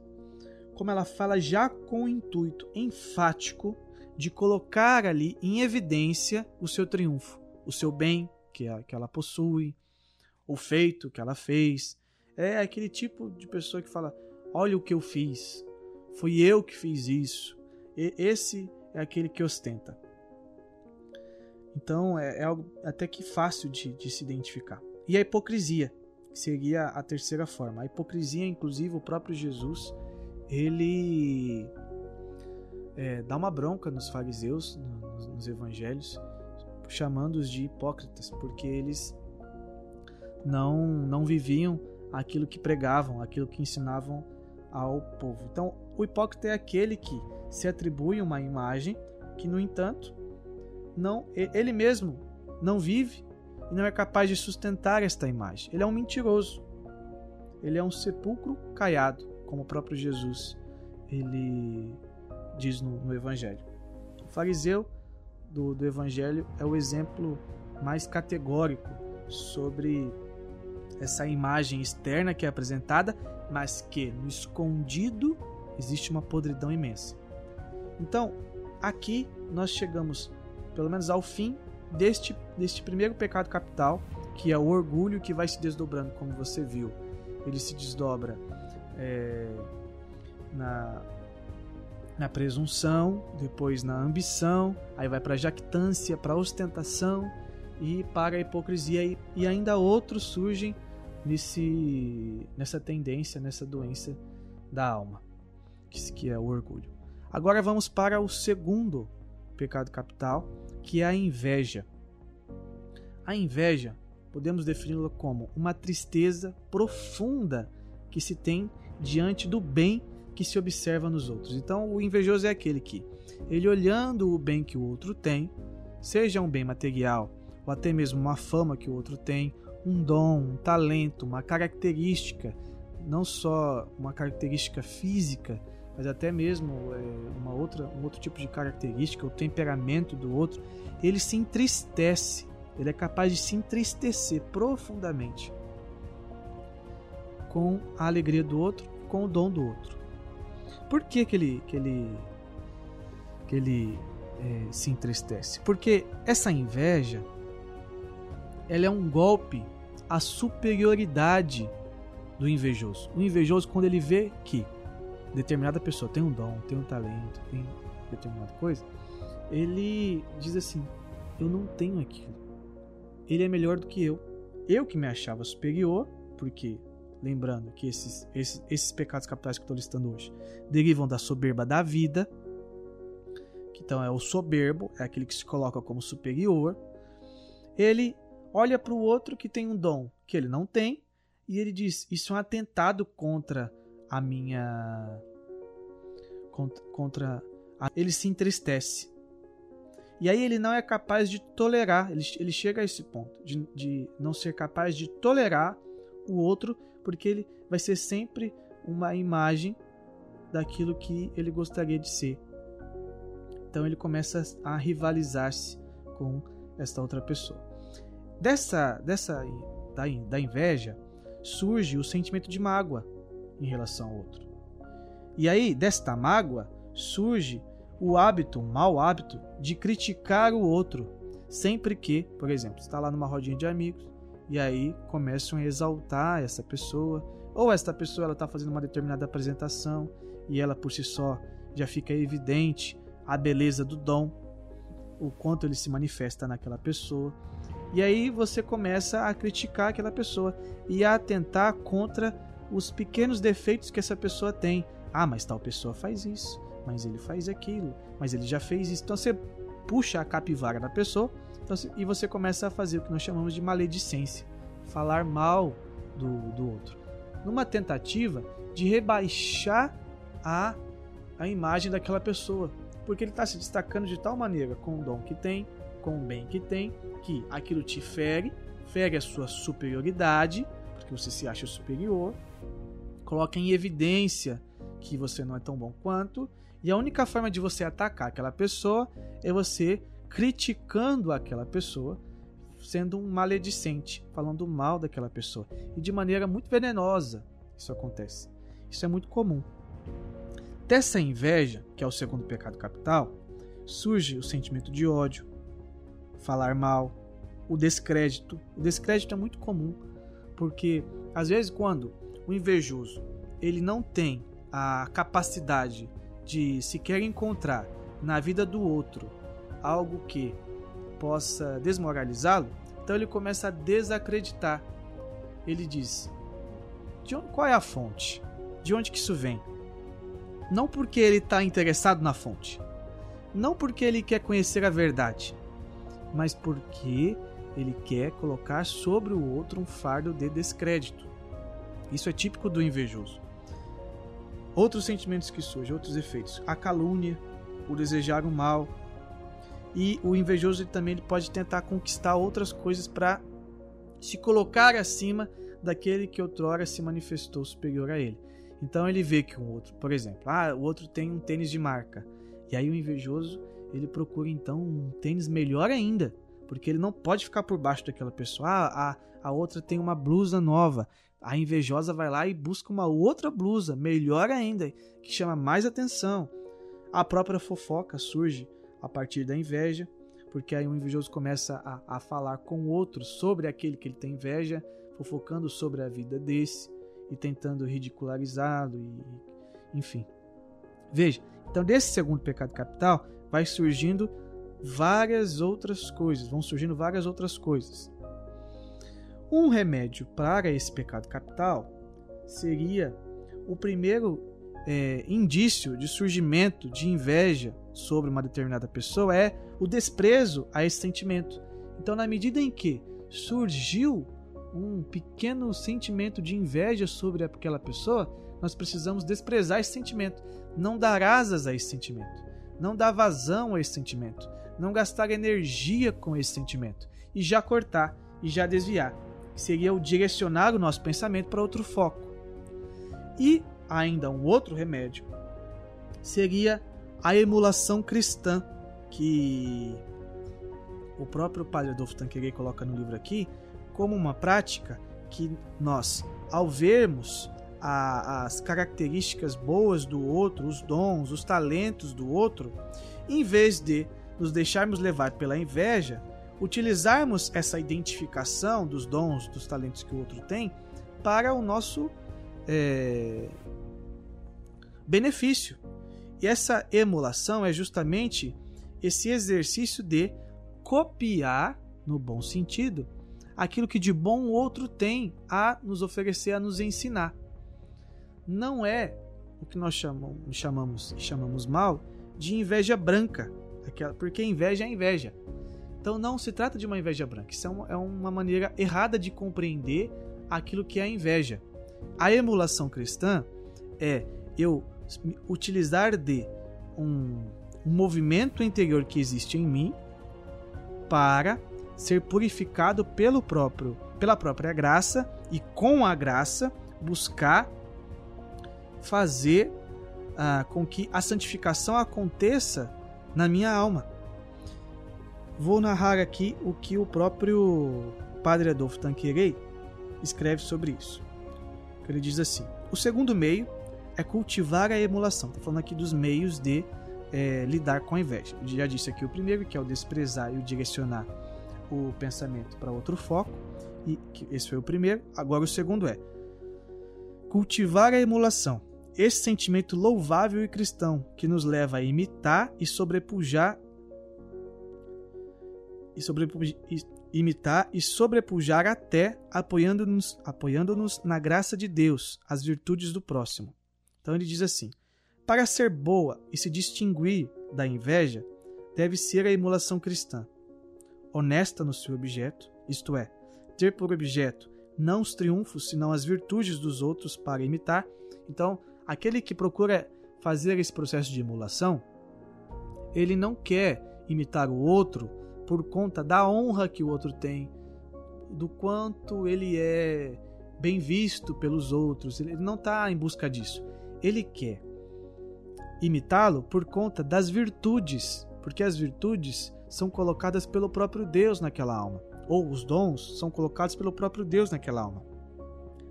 como ela fala já com o intuito enfático de colocar ali em evidência o seu triunfo, o seu bem que ela possui, o feito que ela fez. É aquele tipo de pessoa que fala: Olha o que eu fiz, fui eu que fiz isso. E esse é aquele que ostenta. Então é, é algo até que fácil de, de se identificar. E a hipocrisia, que seria a terceira forma. A hipocrisia, inclusive, o próprio Jesus, ele é, dá uma bronca nos fariseus, nos, nos evangelhos, chamando-os de hipócritas, porque eles não, não viviam aquilo que pregavam, aquilo que ensinavam ao povo. Então, o hipócrita é aquele que se atribui uma imagem que, no entanto, não ele mesmo não vive e não é capaz de sustentar esta imagem. Ele é um mentiroso. Ele é um sepulcro caiado, como o próprio Jesus ele diz no, no Evangelho. O fariseu do, do Evangelho é o exemplo mais categórico sobre essa imagem externa que é apresentada, mas que no escondido existe uma podridão imensa. Então, aqui nós chegamos, pelo menos ao fim deste, deste primeiro pecado capital, que é o orgulho que vai se desdobrando, como você viu. Ele se desdobra é, na, na presunção, depois na ambição, aí vai para a jactância, para a ostentação, e para a hipocrisia e, e ainda outros surgem nesse nessa tendência, nessa doença da alma, que, é o orgulho. Agora vamos para o segundo pecado capital, que é a inveja. A inveja podemos defini-la como uma tristeza profunda que se tem diante do bem que se observa nos outros. Então, o invejoso é aquele que, ele olhando o bem que o outro tem, seja um bem material ou até mesmo uma fama que o outro tem, um dom, um talento, uma característica, não só uma característica física, mas até mesmo é, uma outra, um outro tipo de característica, o temperamento do outro, ele se entristece, ele é capaz de se entristecer profundamente com a alegria do outro, com o dom do outro. Por que, que ele, que ele, que ele é, se entristece? Porque essa inveja ela é um golpe à superioridade do invejoso. O invejoso, quando ele vê que determinada pessoa tem um dom, tem um talento, tem determinada coisa, ele diz assim: Eu não tenho aquilo. Ele é melhor do que eu. Eu que me achava superior, porque lembrando que esses, esses, esses pecados capitais que estou listando hoje derivam da soberba da vida, então é o soberbo, é aquele que se coloca como superior. Ele olha para o outro que tem um dom que ele não tem e ele diz: Isso é um atentado contra a minha. contra. contra a... Ele se entristece. E aí ele não é capaz de tolerar, ele, ele chega a esse ponto, de, de não ser capaz de tolerar o outro, porque ele vai ser sempre uma imagem daquilo que ele gostaria de ser. Então ele começa a rivalizar-se com esta outra pessoa. Dessa, dessa da, da inveja surge o sentimento de mágoa em relação ao outro. E aí, desta mágoa, surge o hábito, o mau hábito, de criticar o outro. Sempre que, por exemplo, está lá numa rodinha de amigos e aí começam a exaltar essa pessoa, ou esta pessoa ela está fazendo uma determinada apresentação e ela por si só já fica evidente a beleza do dom, o quanto ele se manifesta naquela pessoa. E aí você começa a criticar aquela pessoa e a atentar contra os pequenos defeitos que essa pessoa tem. Ah, mas tal pessoa faz isso, mas ele faz aquilo, mas ele já fez isso. Então você puxa a capivara da pessoa então, e você começa a fazer o que nós chamamos de maledicência falar mal do, do outro numa tentativa de rebaixar a, a imagem daquela pessoa, porque ele está se destacando de tal maneira com o dom que tem, com o bem que tem, que aquilo te fere, fere a sua superioridade, porque você se acha superior, coloca em evidência que você não é tão bom quanto, e a única forma de você atacar aquela pessoa é você criticando aquela pessoa, sendo um maledicente, falando mal daquela pessoa, e de maneira muito venenosa isso acontece. Isso é muito comum. Dessa inveja, que é o segundo pecado capital, surge o sentimento de ódio, falar mal, o descrédito. O descrédito é muito comum, porque às vezes quando o invejoso ele não tem a capacidade de sequer encontrar na vida do outro algo que possa desmoralizá-lo, então ele começa a desacreditar. Ele diz: de onde, qual é a fonte? De onde que isso vem? Não porque ele está interessado na fonte, não porque ele quer conhecer a verdade, mas porque ele quer colocar sobre o outro um fardo de descrédito. Isso é típico do invejoso. Outros sentimentos que surgem, outros efeitos: a calúnia, o desejar o mal. E o invejoso ele também ele pode tentar conquistar outras coisas para se colocar acima daquele que outrora se manifestou superior a ele. Então ele vê que um outro, por exemplo, ah, o outro tem um tênis de marca. E aí o invejoso, ele procura então um tênis melhor ainda, porque ele não pode ficar por baixo daquela pessoa. Ah, a, a outra tem uma blusa nova. A invejosa vai lá e busca uma outra blusa, melhor ainda, que chama mais atenção. A própria fofoca surge a partir da inveja, porque aí o invejoso começa a, a falar com o outro sobre aquele que ele tem inveja, fofocando sobre a vida desse e tentando ridicularizá-lo e enfim. Veja, então desse segundo pecado capital vai surgindo várias outras coisas, vão surgindo várias outras coisas. Um remédio para esse pecado capital seria o primeiro é, indício de surgimento de inveja sobre uma determinada pessoa é o desprezo a esse sentimento. Então, na medida em que surgiu um pequeno sentimento de inveja sobre aquela pessoa, nós precisamos desprezar esse sentimento, não dar asas a esse sentimento, não dar vazão a esse sentimento, não gastar energia com esse sentimento e já cortar e já desviar. Seria o direcionar o nosso pensamento para outro foco. E ainda um outro remédio seria a emulação cristã, que o próprio Padre Adolfo Tanqueray coloca no livro aqui, como uma prática que nós, ao vermos a, as características boas do outro, os dons, os talentos do outro, em vez de nos deixarmos levar pela inveja, utilizarmos essa identificação dos dons, dos talentos que o outro tem para o nosso é, benefício. E essa emulação é justamente esse exercício de copiar, no bom sentido, aquilo que de bom o outro tem a nos oferecer, a nos ensinar. Não é o que nós chamamos, chamamos, chamamos mal de inveja branca, porque inveja é inveja. Então não se trata de uma inveja branca, isso é uma é maneira errada de compreender aquilo que é a inveja. A emulação cristã é eu utilizar de um movimento interior que existe em mim para ser purificado pelo próprio, pela própria graça e com a graça buscar fazer ah, com que a santificação aconteça na minha alma. Vou narrar aqui o que o próprio Padre Adolfo Tanquerei escreve sobre isso. Ele diz assim: o segundo meio é cultivar a emulação. Estou falando aqui dos meios de é, lidar com a inveja. Eu já disse aqui o primeiro, que é o desprezar e o direcionar o pensamento para outro foco. E esse foi o primeiro. Agora o segundo é cultivar a emulação. Esse sentimento louvável e cristão que nos leva a imitar e sobrepujar e sobrepujar, imitar e sobrepujar até apoiando-nos apoiando-nos na graça de Deus, as virtudes do próximo. Então ele diz assim: Para ser boa e se distinguir da inveja, deve ser a emulação cristã honesta no seu objeto, isto é, ter por objeto não os triunfos, senão as virtudes dos outros para imitar. Então, aquele que procura fazer esse processo de emulação, ele não quer imitar o outro por conta da honra que o outro tem, do quanto ele é bem visto pelos outros. Ele não está em busca disso. Ele quer imitá-lo por conta das virtudes, porque as virtudes são colocadas pelo próprio Deus naquela alma, ou os dons são colocados pelo próprio Deus naquela alma.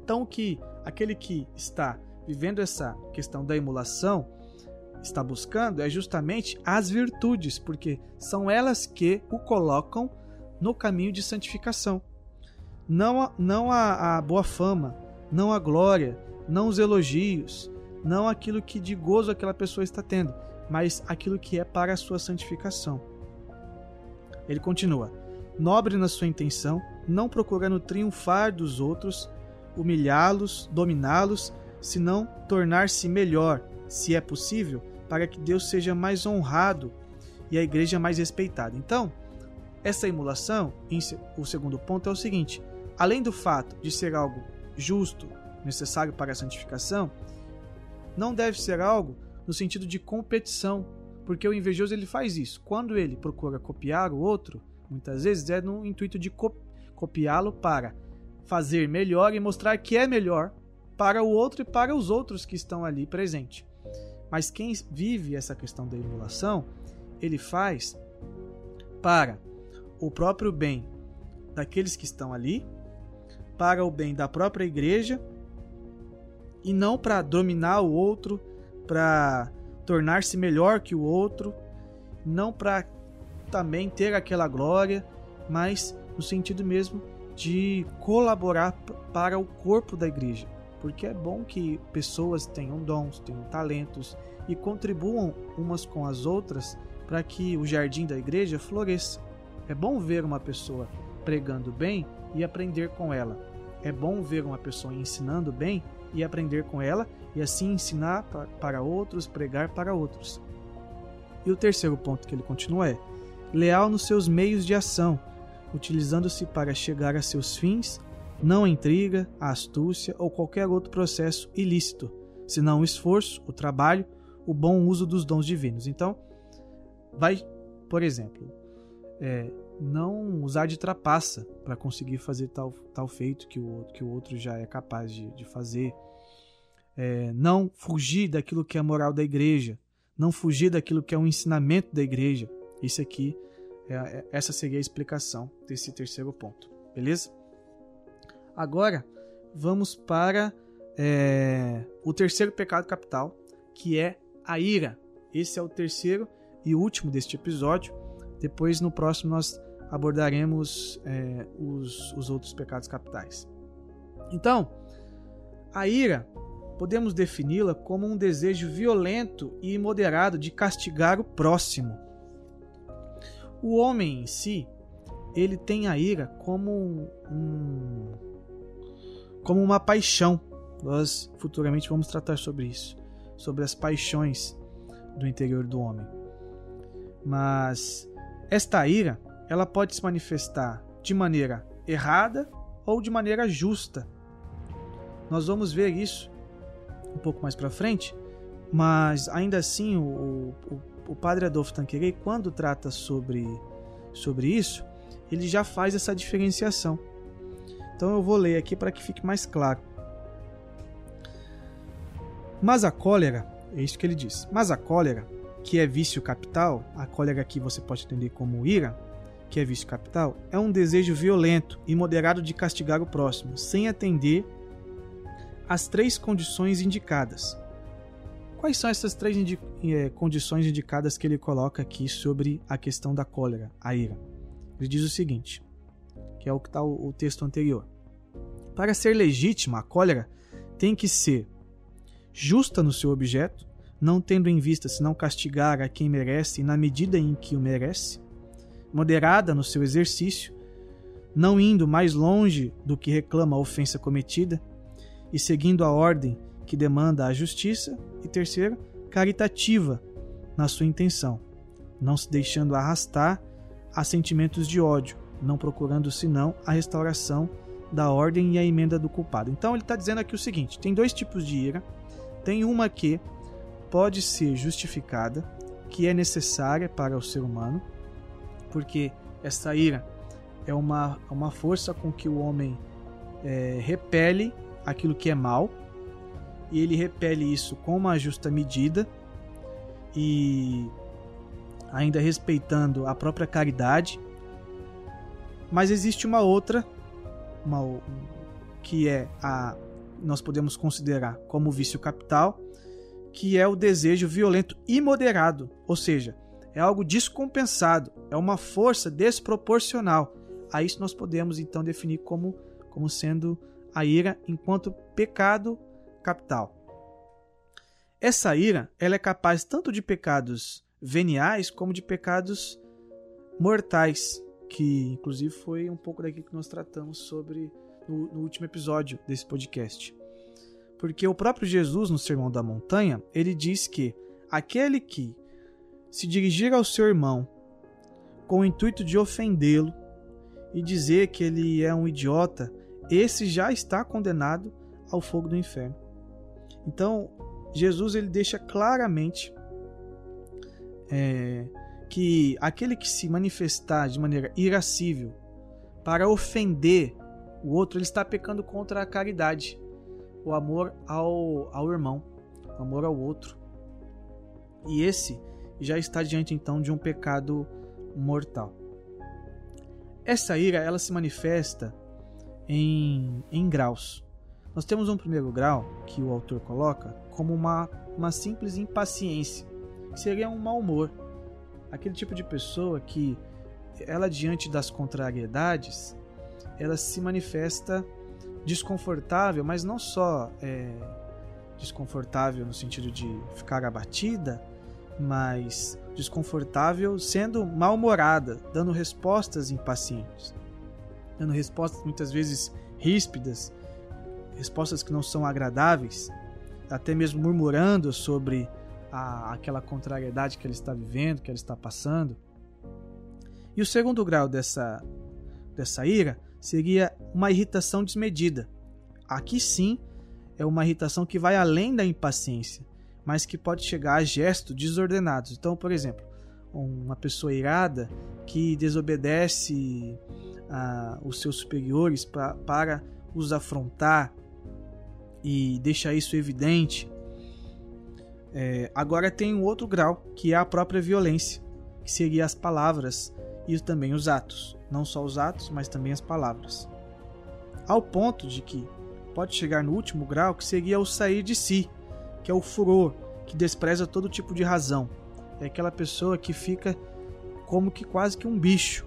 Então, que aquele que está vivendo essa questão da emulação está buscando é justamente as virtudes, porque são elas que o colocam no caminho de santificação. Não a, não a, a boa fama, não a glória, não os elogios, não aquilo que de gozo aquela pessoa está tendo, mas aquilo que é para a sua santificação. Ele continua: nobre na sua intenção, não procurando triunfar dos outros, humilhá-los, dominá-los, senão tornar-se melhor, se é possível, para que Deus seja mais honrado e a igreja mais respeitada. Então, essa emulação, o segundo ponto é o seguinte: além do fato de ser algo justo, necessário para a santificação, não deve ser algo no sentido de competição, porque o invejoso ele faz isso. Quando ele procura copiar o outro, muitas vezes é no intuito de copiá-lo para fazer melhor e mostrar que é melhor para o outro e para os outros que estão ali presentes. Mas quem vive essa questão da emulação, ele faz para o próprio bem daqueles que estão ali, para o bem da própria igreja e não para dominar o outro, para tornar-se melhor que o outro, não para também ter aquela glória, mas no sentido mesmo de colaborar para o corpo da igreja. Porque é bom que pessoas tenham dons, tenham talentos e contribuam umas com as outras para que o jardim da igreja floresça. É bom ver uma pessoa pregando bem e aprender com ela. É bom ver uma pessoa ensinando bem e aprender com ela e assim ensinar para outros, pregar para outros. E o terceiro ponto que ele continua é: leal nos seus meios de ação, utilizando-se para chegar a seus fins, não intriga, a astúcia ou qualquer outro processo ilícito, senão o esforço, o trabalho, o bom uso dos dons divinos. Então, vai, por exemplo, é, não usar de trapaça para conseguir fazer tal, tal feito que o, que o outro já é capaz de, de fazer. É, não fugir daquilo que é a moral da igreja. Não fugir daquilo que é o ensinamento da igreja. Isso aqui, é, é, essa seria a explicação desse terceiro ponto. Beleza? Agora, vamos para é, o terceiro pecado capital, que é a ira. Esse é o terceiro e último deste episódio. Depois, no próximo, nós abordaremos é, os, os outros pecados capitais. Então, a ira podemos defini-la como um desejo violento e imoderado de castigar o próximo. O homem em si, ele tem a ira como um, como uma paixão. Nós futuramente vamos tratar sobre isso, sobre as paixões do interior do homem. Mas esta ira, ela pode se manifestar de maneira errada ou de maneira justa. Nós vamos ver isso um pouco mais para frente, mas ainda assim o, o, o padre Adolfo Tanqueray, quando trata sobre, sobre isso, ele já faz essa diferenciação. Então eu vou ler aqui para que fique mais claro. Mas a cólera, é isso que ele diz. Mas a cólera, que é vício capital, a cólera aqui você pode entender como ira, que é vício capital, é um desejo violento e moderado de castigar o próximo, sem atender as três condições indicadas. Quais são essas três indi é, condições indicadas que ele coloca aqui sobre a questão da cólera, a ira? Ele diz o seguinte, que é o que está o, o texto anterior. Para ser legítima, a cólera tem que ser justa no seu objeto, não tendo em vista senão castigar a quem merece e na medida em que o merece, moderada no seu exercício, não indo mais longe do que reclama a ofensa cometida, e seguindo a ordem que demanda a justiça, e terceiro, caritativa na sua intenção, não se deixando arrastar a sentimentos de ódio, não procurando senão a restauração da ordem e a emenda do culpado. Então ele está dizendo aqui o seguinte: tem dois tipos de ira. Tem uma que pode ser justificada, que é necessária para o ser humano, porque essa ira é uma, uma força com que o homem é, repele aquilo que é mal, e ele repele isso com uma justa medida e ainda respeitando a própria caridade. Mas existe uma outra, uma, que é a nós podemos considerar como vício capital, que é o desejo violento imoderado, ou seja, é algo descompensado, é uma força desproporcional. A isso nós podemos então definir como, como sendo a ira enquanto pecado capital. Essa ira ela é capaz tanto de pecados veniais como de pecados mortais, que inclusive foi um pouco daquilo que nós tratamos sobre no, no último episódio desse podcast. Porque o próprio Jesus, no Sermão da Montanha, ele diz que aquele que se dirigir ao seu irmão com o intuito de ofendê-lo e dizer que ele é um idiota, esse já está condenado ao fogo do inferno. Então, Jesus ele deixa claramente é, que aquele que se manifestar de maneira irascível para ofender o outro, ele está pecando contra a caridade, o amor ao, ao irmão, o amor ao outro. E esse já está diante então de um pecado mortal. Essa ira ela se manifesta em, em graus. Nós temos um primeiro grau que o autor coloca como uma, uma simples impaciência, que seria um mau humor. Aquele tipo de pessoa que ela diante das contrariedades, ela se manifesta desconfortável, mas não só é, desconfortável no sentido de ficar abatida, mais desconfortável, sendo mal-humorada, dando respostas impacientes, dando respostas muitas vezes ríspidas, respostas que não são agradáveis, até mesmo murmurando sobre a, aquela contrariedade que ela está vivendo, que ela está passando. E o segundo grau dessa, dessa ira seria uma irritação desmedida. Aqui sim é uma irritação que vai além da impaciência, mas que pode chegar a gestos desordenados. Então, por exemplo, uma pessoa irada que desobedece a, os seus superiores pra, para os afrontar e deixa isso evidente. É, agora tem um outro grau que é a própria violência, que seria as palavras e também os atos. Não só os atos, mas também as palavras. Ao ponto de que pode chegar no último grau, que seria o sair de si, que é o furor, que despreza todo tipo de razão. É aquela pessoa que fica como que quase que um bicho.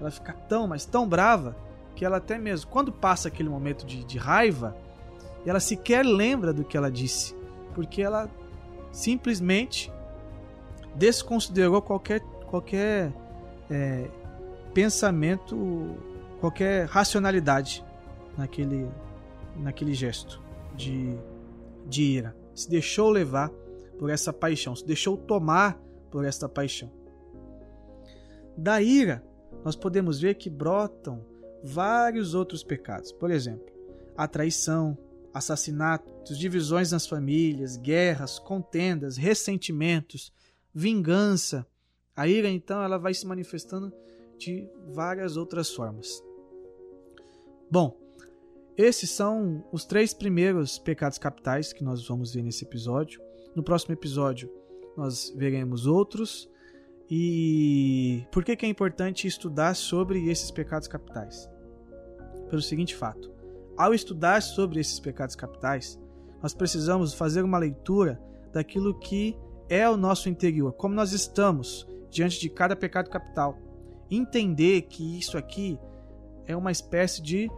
Ela fica tão, mas tão brava, que ela até mesmo, quando passa aquele momento de, de raiva, ela sequer lembra do que ela disse, porque ela simplesmente desconsiderou qualquer, qualquer é, pensamento, qualquer racionalidade naquele, naquele gesto de, de ira. Se deixou levar por essa paixão, se deixou tomar por esta paixão. Da ira, nós podemos ver que brotam vários outros pecados. Por exemplo, a traição, assassinatos, divisões nas famílias, guerras, contendas, ressentimentos, vingança. A ira, então, ela vai se manifestando de várias outras formas. Bom, esses são os três primeiros pecados capitais que nós vamos ver nesse episódio. No próximo episódio, nós veremos outros. E por que, que é importante estudar sobre esses pecados capitais? Pelo seguinte fato: ao estudar sobre esses pecados capitais, nós precisamos fazer uma leitura daquilo que é o nosso interior, como nós estamos diante de cada pecado capital. Entender que isso aqui é uma espécie de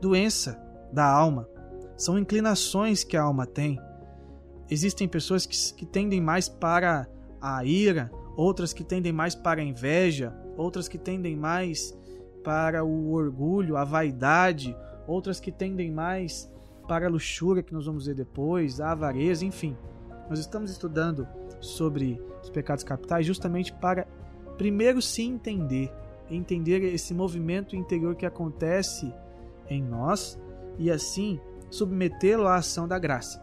doença da alma. São inclinações que a alma tem. Existem pessoas que, que tendem mais para a ira, outras que tendem mais para a inveja, outras que tendem mais para o orgulho, a vaidade, outras que tendem mais para a luxúria, que nós vamos ver depois, a avareza, enfim. Nós estamos estudando sobre os pecados capitais justamente para primeiro se entender, entender esse movimento interior que acontece em nós e assim submetê-lo à ação da graça.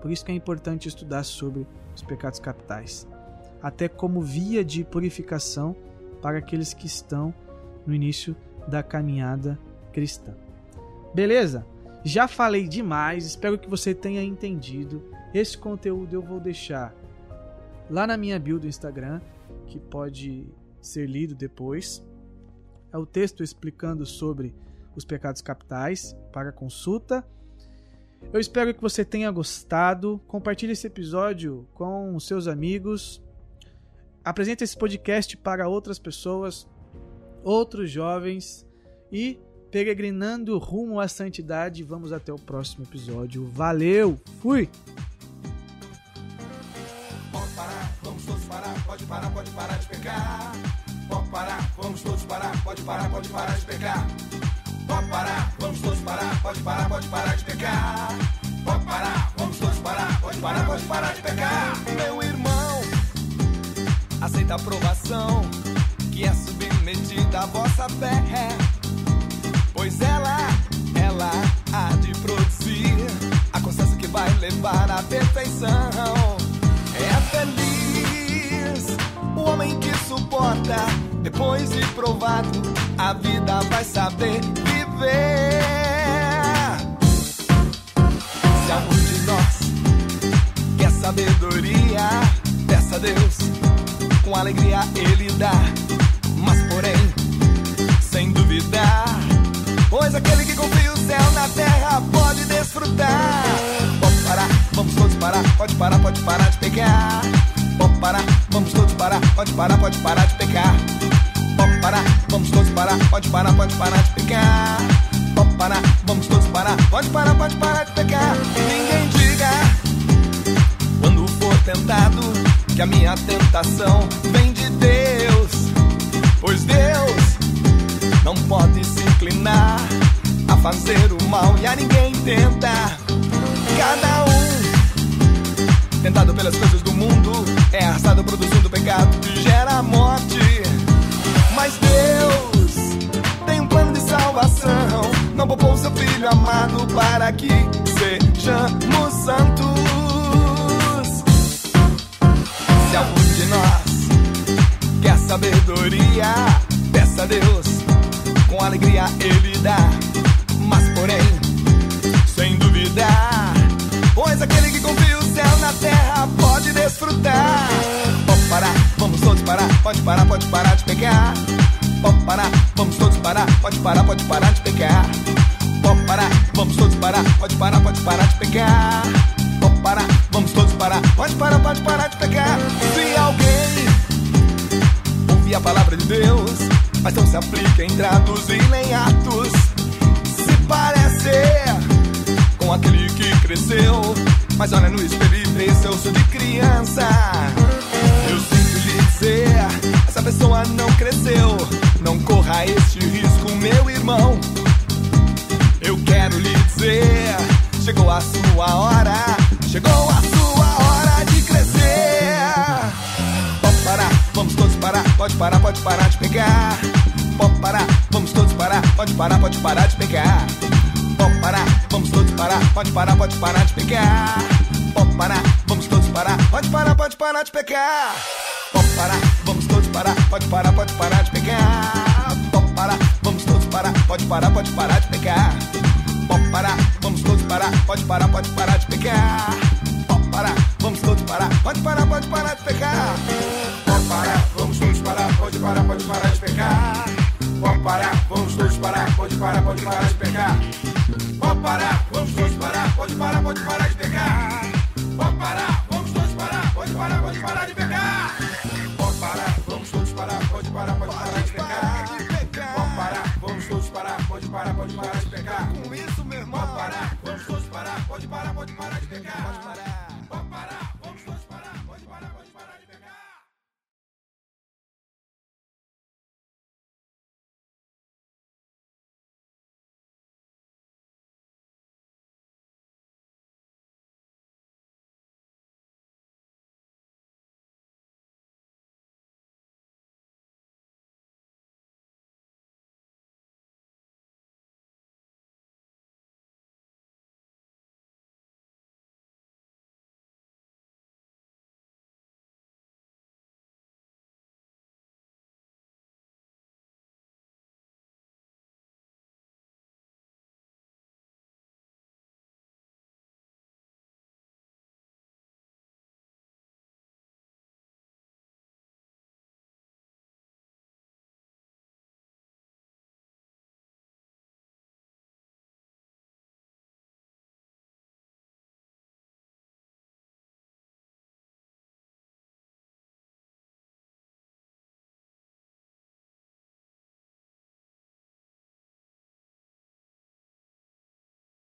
Por isso que é importante estudar sobre os pecados capitais, até como via de purificação para aqueles que estão no início da caminhada cristã. Beleza? Já falei demais, espero que você tenha entendido. Esse conteúdo eu vou deixar lá na minha bio do Instagram, que pode ser lido depois. É o texto explicando sobre os pecados capitais para consulta. Eu espero que você tenha gostado. Compartilhe esse episódio com seus amigos. Apresente esse podcast para outras pessoas, outros jovens e peregrinando rumo à santidade. Vamos até o próximo episódio. Valeu, fui. Pode parar, vamos todos parar, pode parar, pode parar de pecar. Pode parar, vamos todos parar, pode parar, pode parar de pecar. Pode parar, vamos todos parar, pode parar, pode parar de pecar. Pode parar, vamos todos parar, pode parar, pode parar de pecar. Meu irmão, aceita a aprovação que é submetida à vossa fé. Pois ela, ela há de produzir a consciência que vai levar à perfeição. É feliz o homem que suporta, depois de provado, a vida vai saber viver. Se algum de nós quer sabedoria, peça a Deus, com alegria ele dá, mas porém, sem duvidar, pois aquele que confia o céu na terra pode desfrutar. Pode parar, vamos todos parar, pode parar, pode parar de pecar. Pode parar, vamos todos parar, pode parar, pode parar de pecar. Parar, vamos todos parar, pode parar, pode parar de pecar. Parar, vamos todos parar, pode parar, pode parar de pecar. Ninguém diga quando for tentado que a minha tentação vem de Deus, pois Deus não pode se inclinar a fazer o mal e a ninguém tenta. Cada um, tentado pelas coisas do mundo, é arrastado produzindo pecado que gera morte. Mas Deus tem um plano de salvação, não poupou seu filho amado para que sejamos santos. Se algum de nós quer sabedoria, peça a Deus, com alegria ele dá. Mas porém, sem duvidar, pois aquele que confia o céu na terra pode desfrutar. Pode parar, vamos todos parar, pode parar, pode parar de pecar. Pode parar, vamos todos parar, pode parar, pode parar de pecar. Pode parar, vamos todos parar, pode parar, pode parar de pecar. Pode parar, vamos todos parar, pode parar, pode parar de pecar. Se alguém ouvir a palavra de Deus, mas não se aplica em traduzir nem atos, se parece com aquele que cresceu, mas olha no espelho e vê seu sou de criança. Eu sinto lhe dizer, essa pessoa não cresceu. Não corra este risco, meu irmão. Eu quero lhe dizer, chegou a sua hora, chegou a sua hora de crescer. Pode parar, vamos todos parar, pode parar, pode parar de pegar. Pode parar, vamos todos parar, pode parar, pode parar de pegar. Pode parar, vamos todos parar, pode parar, pode parar de pegar. Pode parar, vamos todos parar, pode parar, pode parar de pegar. Pode parar, vamos todos parar, pode parar, pode parar de pegar. Pode parar, vamos todos parar, pode parar, pode parar de pegar. Pode parar, vamos todos parar, pode parar, pode parar de pegar. Pode parar, vamos todos parar, pode parar, pode parar de pegar. Pode parar, vamos todos parar, pode parar, pode parar de pecar. Pode parar, vamos todos parar, pode parar, pode parar de pecar. Pode parar, vamos todos parar, pode parar, pode parar de pecar. Pode parar, vamos todos parar, pode parar, pode parar de pecar. Pode parar, vamos todos parar, pode parar, pode parar de pecar. Pode parar, vamos todos parar, pode parar, pode parar de pecar. Com isso, meu irmão. Pode parar, vamos todos parar, pode parar, pode parar de. Pode parar.